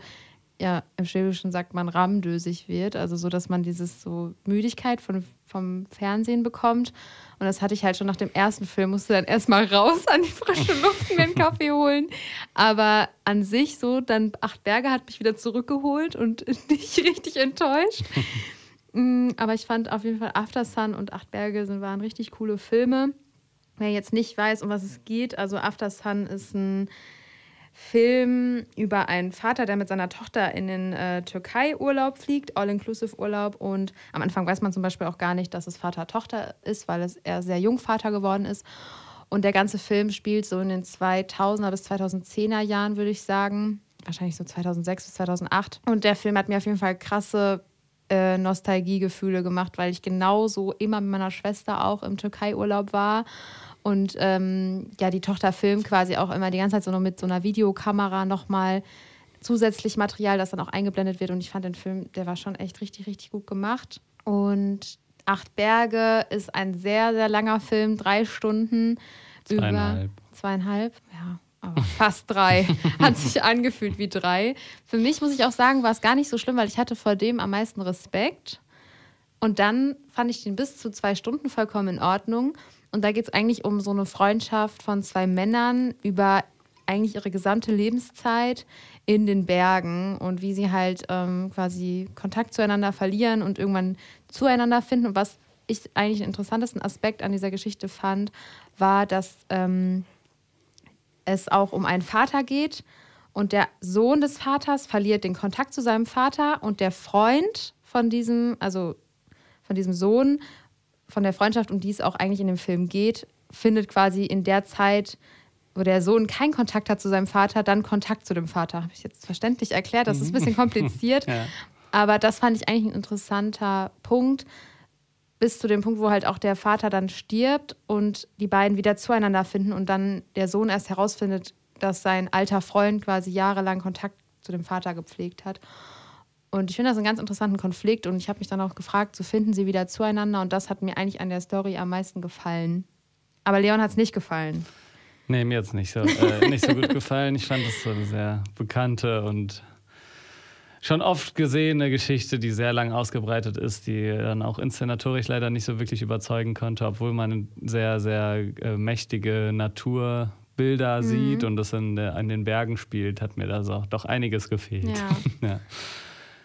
ja, im Schwäbischen sagt man rammdösig wird, also so, dass man dieses so Müdigkeit von, vom Fernsehen bekommt. Und das hatte ich halt schon nach dem ersten Film, musste dann erstmal raus an die frische Luft mir einen Kaffee holen. Aber an sich so, dann Acht Berge hat mich wieder zurückgeholt und nicht richtig enttäuscht. Mm, aber ich fand auf jeden Fall After Sun und Acht Berge sind, waren richtig coole Filme. Wer jetzt nicht weiß, um was es geht, also After Sun ist ein Film über einen Vater, der mit seiner Tochter in den äh, Türkei-Urlaub fliegt, All-Inclusive-Urlaub. Und am Anfang weiß man zum Beispiel auch gar nicht, dass es Vater-Tochter ist, weil es, er sehr jung Vater geworden ist. Und der ganze Film spielt so in den 2000er bis 2010er Jahren, würde ich sagen. Wahrscheinlich so 2006 bis 2008. Und der Film hat mir auf jeden Fall krasse äh, Nostalgiegefühle gemacht, weil ich genauso immer mit meiner Schwester auch im Türkei-Urlaub war und ähm, ja, die Tochter filmt quasi auch immer die ganze Zeit so noch mit so einer Videokamera nochmal zusätzlich Material, das dann auch eingeblendet wird. Und ich fand den Film, der war schon echt richtig, richtig gut gemacht. Und Acht Berge ist ein sehr, sehr langer Film, drei Stunden. Zweieinhalb. Über zweieinhalb, ja. Aber fast drei. Hat sich angefühlt wie drei. Für mich muss ich auch sagen, war es gar nicht so schlimm, weil ich hatte vor dem am meisten Respekt. Und dann fand ich den bis zu zwei Stunden vollkommen in Ordnung. Und da geht es eigentlich um so eine Freundschaft von zwei Männern über eigentlich ihre gesamte Lebenszeit in den Bergen und wie sie halt ähm, quasi Kontakt zueinander verlieren und irgendwann zueinander finden. Und was ich eigentlich den interessantesten Aspekt an dieser Geschichte fand, war, dass ähm, es auch um einen Vater geht und der Sohn des Vaters verliert den Kontakt zu seinem Vater und der Freund von diesem, also von diesem Sohn, von der Freundschaft, um die es auch eigentlich in dem Film geht, findet quasi in der Zeit, wo der Sohn keinen Kontakt hat zu seinem Vater, dann Kontakt zu dem Vater. Habe ich jetzt verständlich erklärt? Das ist ein bisschen kompliziert. ja. Aber das fand ich eigentlich ein interessanter Punkt, bis zu dem Punkt, wo halt auch der Vater dann stirbt und die beiden wieder zueinander finden und dann der Sohn erst herausfindet, dass sein alter Freund quasi jahrelang Kontakt zu dem Vater gepflegt hat. Und ich finde das einen ganz interessanten Konflikt und ich habe mich dann auch gefragt, so finden sie wieder zueinander und das hat mir eigentlich an der Story am meisten gefallen. Aber Leon hat es nicht gefallen. Nee, mir jetzt nicht so, äh, nicht so gut gefallen. Ich fand das so eine sehr bekannte und schon oft gesehene Geschichte, die sehr lang ausgebreitet ist, die dann auch inszenatorisch leider nicht so wirklich überzeugen konnte, obwohl man sehr, sehr äh, mächtige Naturbilder mhm. sieht und das in, der, in, den Bergen spielt, hat mir da so doch einiges gefehlt. Ja. ja.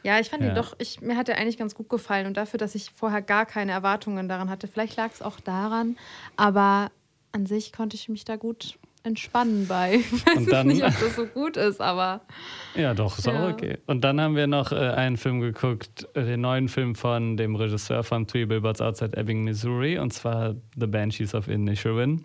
Ja, ich fand ja. ihn doch, ich, mir hat er eigentlich ganz gut gefallen und dafür, dass ich vorher gar keine Erwartungen daran hatte. Vielleicht lag es auch daran, aber an sich konnte ich mich da gut entspannen bei. Ich weiß dann, nicht, ob das so gut ist, aber. Ja, doch, ist ja. auch okay. Und dann haben wir noch äh, einen Film geguckt, äh, den neuen Film von dem Regisseur von Three Billboards Outside Ebbing, Missouri, und zwar The Banshees of Inisherin.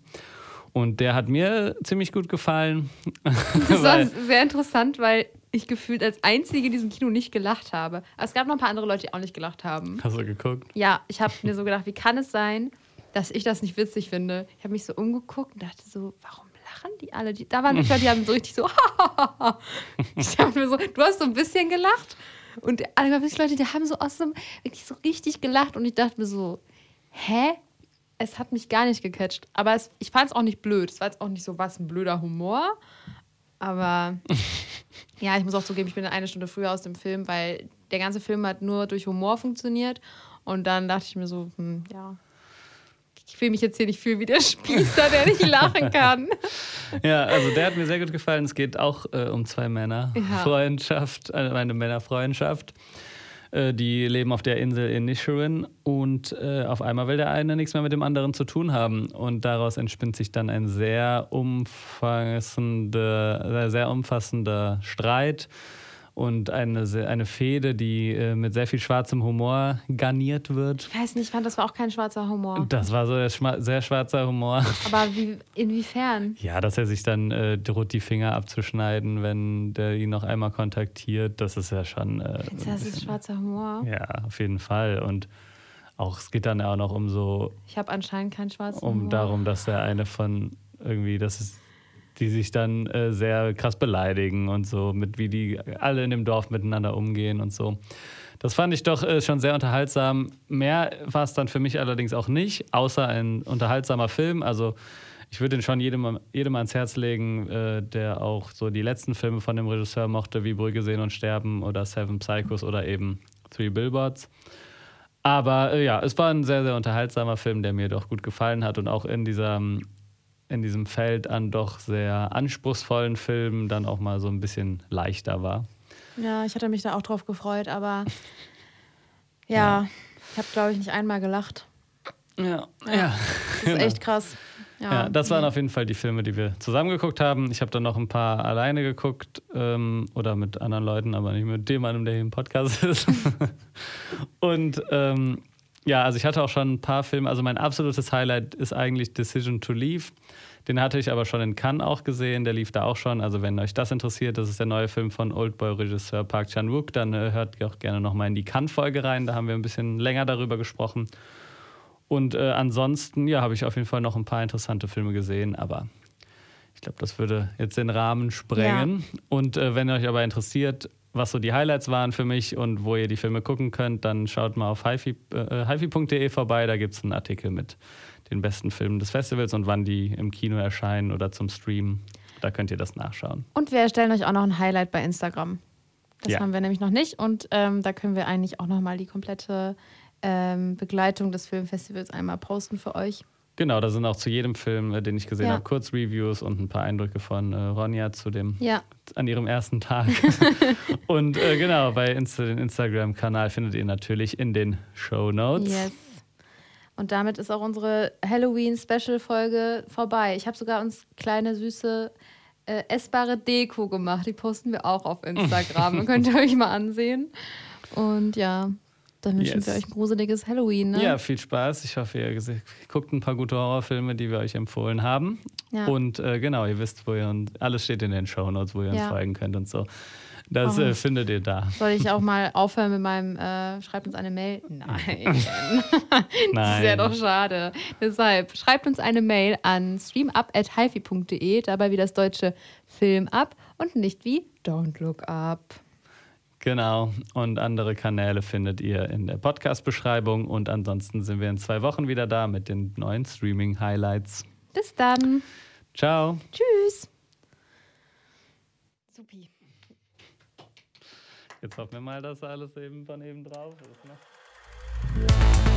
Und der hat mir ziemlich gut gefallen. Das war sehr interessant, weil ich gefühlt als Einzige in diesem Kino nicht gelacht habe. Aber es gab noch ein paar andere Leute, die auch nicht gelacht haben. Hast du geguckt? Ja, ich habe mir so gedacht, wie kann es sein, dass ich das nicht witzig finde? Ich habe mich so umgeguckt und dachte so, warum lachen die alle? Die, da waren Leute, die haben so richtig so, ich habe mir so, du hast so ein bisschen gelacht. Und alle Leute, die haben so aus dem, wirklich so richtig gelacht und ich dachte mir so, hä? Es hat mich gar nicht gecatcht. Aber es, ich fand es auch nicht blöd. Es war jetzt auch nicht so was, ein blöder Humor. Aber ja, ich muss auch zugeben, ich bin eine Stunde früher aus dem Film, weil der ganze Film hat nur durch Humor funktioniert. Und dann dachte ich mir so, hm, ja, ich will mich jetzt hier nicht fühlen wie der Spießer, der nicht lachen kann. Ja, also der hat mir sehr gut gefallen. Es geht auch äh, um zwei Männer. Ja. Freundschaft, äh, eine Männerfreundschaft. Äh, die leben auf der Insel in Nishirin und äh, auf einmal will der eine nichts mehr mit dem anderen zu tun haben. Und daraus entspinnt sich dann ein sehr umfassender, sehr umfassender Streit und eine, eine Fehde, die äh, mit sehr viel schwarzem Humor garniert wird. Ich weiß nicht, ich fand, das war auch kein schwarzer Humor. Das war so sehr schwarzer Humor. Aber wie, inwiefern? Ja, dass er sich dann äh, droht, die Finger abzuschneiden, wenn der ihn noch einmal kontaktiert. Das ist ja schon. Äh, das ist schwarzer Humor. Ja, auf jeden Fall. Und auch es geht dann auch noch um so. Ich habe anscheinend keinen schwarzen um Humor. Um darum, dass der eine von irgendwie, das ist die sich dann äh, sehr krass beleidigen und so, mit wie die alle in dem Dorf miteinander umgehen und so. Das fand ich doch äh, schon sehr unterhaltsam. Mehr war es dann für mich allerdings auch nicht, außer ein unterhaltsamer Film. Also ich würde ihn schon jedem, jedem ans Herz legen, äh, der auch so die letzten Filme von dem Regisseur mochte, wie Brügge sehen und sterben oder Seven Psychos oder eben Three Billboards. Aber äh, ja, es war ein sehr, sehr unterhaltsamer Film, der mir doch gut gefallen hat und auch in dieser in diesem Feld an doch sehr anspruchsvollen Filmen dann auch mal so ein bisschen leichter war. Ja, ich hatte mich da auch drauf gefreut, aber ja, ja. ich habe, glaube ich, nicht einmal gelacht. Ja, ja. ja. Das ist echt krass. Ja. ja. das waren auf jeden Fall die Filme, die wir zusammen geguckt haben. Ich habe dann noch ein paar alleine geguckt ähm, oder mit anderen Leuten, aber nicht mit dem einem, der hier im Podcast ist. Und ähm, ja, also ich hatte auch schon ein paar Filme. Also mein absolutes Highlight ist eigentlich Decision to Leave. Den hatte ich aber schon in Cannes auch gesehen. Der lief da auch schon. Also wenn euch das interessiert, das ist der neue Film von Oldboy-Regisseur Park Chan-wook. Dann äh, hört auch gerne nochmal in die Cannes-Folge rein. Da haben wir ein bisschen länger darüber gesprochen. Und äh, ansonsten, ja, habe ich auf jeden Fall noch ein paar interessante Filme gesehen. Aber ich glaube, das würde jetzt den Rahmen sprengen. Ja. Und äh, wenn euch aber interessiert, was so die Highlights waren für mich und wo ihr die Filme gucken könnt, dann schaut mal auf hifi.de äh, vorbei. Da gibt es einen Artikel mit den besten Filmen des Festivals und wann die im Kino erscheinen oder zum Stream. Da könnt ihr das nachschauen. Und wir erstellen euch auch noch ein Highlight bei Instagram. Das ja. haben wir nämlich noch nicht. Und ähm, da können wir eigentlich auch nochmal die komplette ähm, Begleitung des Filmfestivals einmal posten für euch. Genau, da sind auch zu jedem Film, äh, den ich gesehen ja. habe, Kurzreviews und ein paar Eindrücke von äh, Ronja zu dem ja. an ihrem ersten Tag. und äh, genau, bei Insta, den Instagram-Kanal findet ihr natürlich in den Show Notes. Yes. Und damit ist auch unsere Halloween-Special-Folge vorbei. Ich habe sogar uns kleine süße äh, essbare Deko gemacht. Die posten wir auch auf Instagram. Könnt ihr euch mal ansehen. Und ja, dann wünschen yes. wir euch ein gruseliges Halloween. Ne? Ja, viel Spaß. Ich hoffe, ihr guckt ein paar gute Horrorfilme, die wir euch empfohlen haben. Ja. Und äh, genau, ihr wisst, wo ihr uns, alles steht in den Show Notes, wo ihr ja. uns folgen könnt und so. Das oh. äh, findet ihr da. Soll ich auch mal aufhören mit meinem äh, Schreibt uns eine Mail? Nein. das wäre doch schade. Deshalb schreibt uns eine Mail an streamup.hifi.de, dabei wie das deutsche Film ab und nicht wie Don't Look Up. Genau. Und andere Kanäle findet ihr in der Podcast-Beschreibung. Und ansonsten sind wir in zwei Wochen wieder da mit den neuen Streaming-Highlights. Bis dann. Ciao. Tschüss. Jetzt hoffen wir mal, dass alles eben von eben drauf ist. Ne?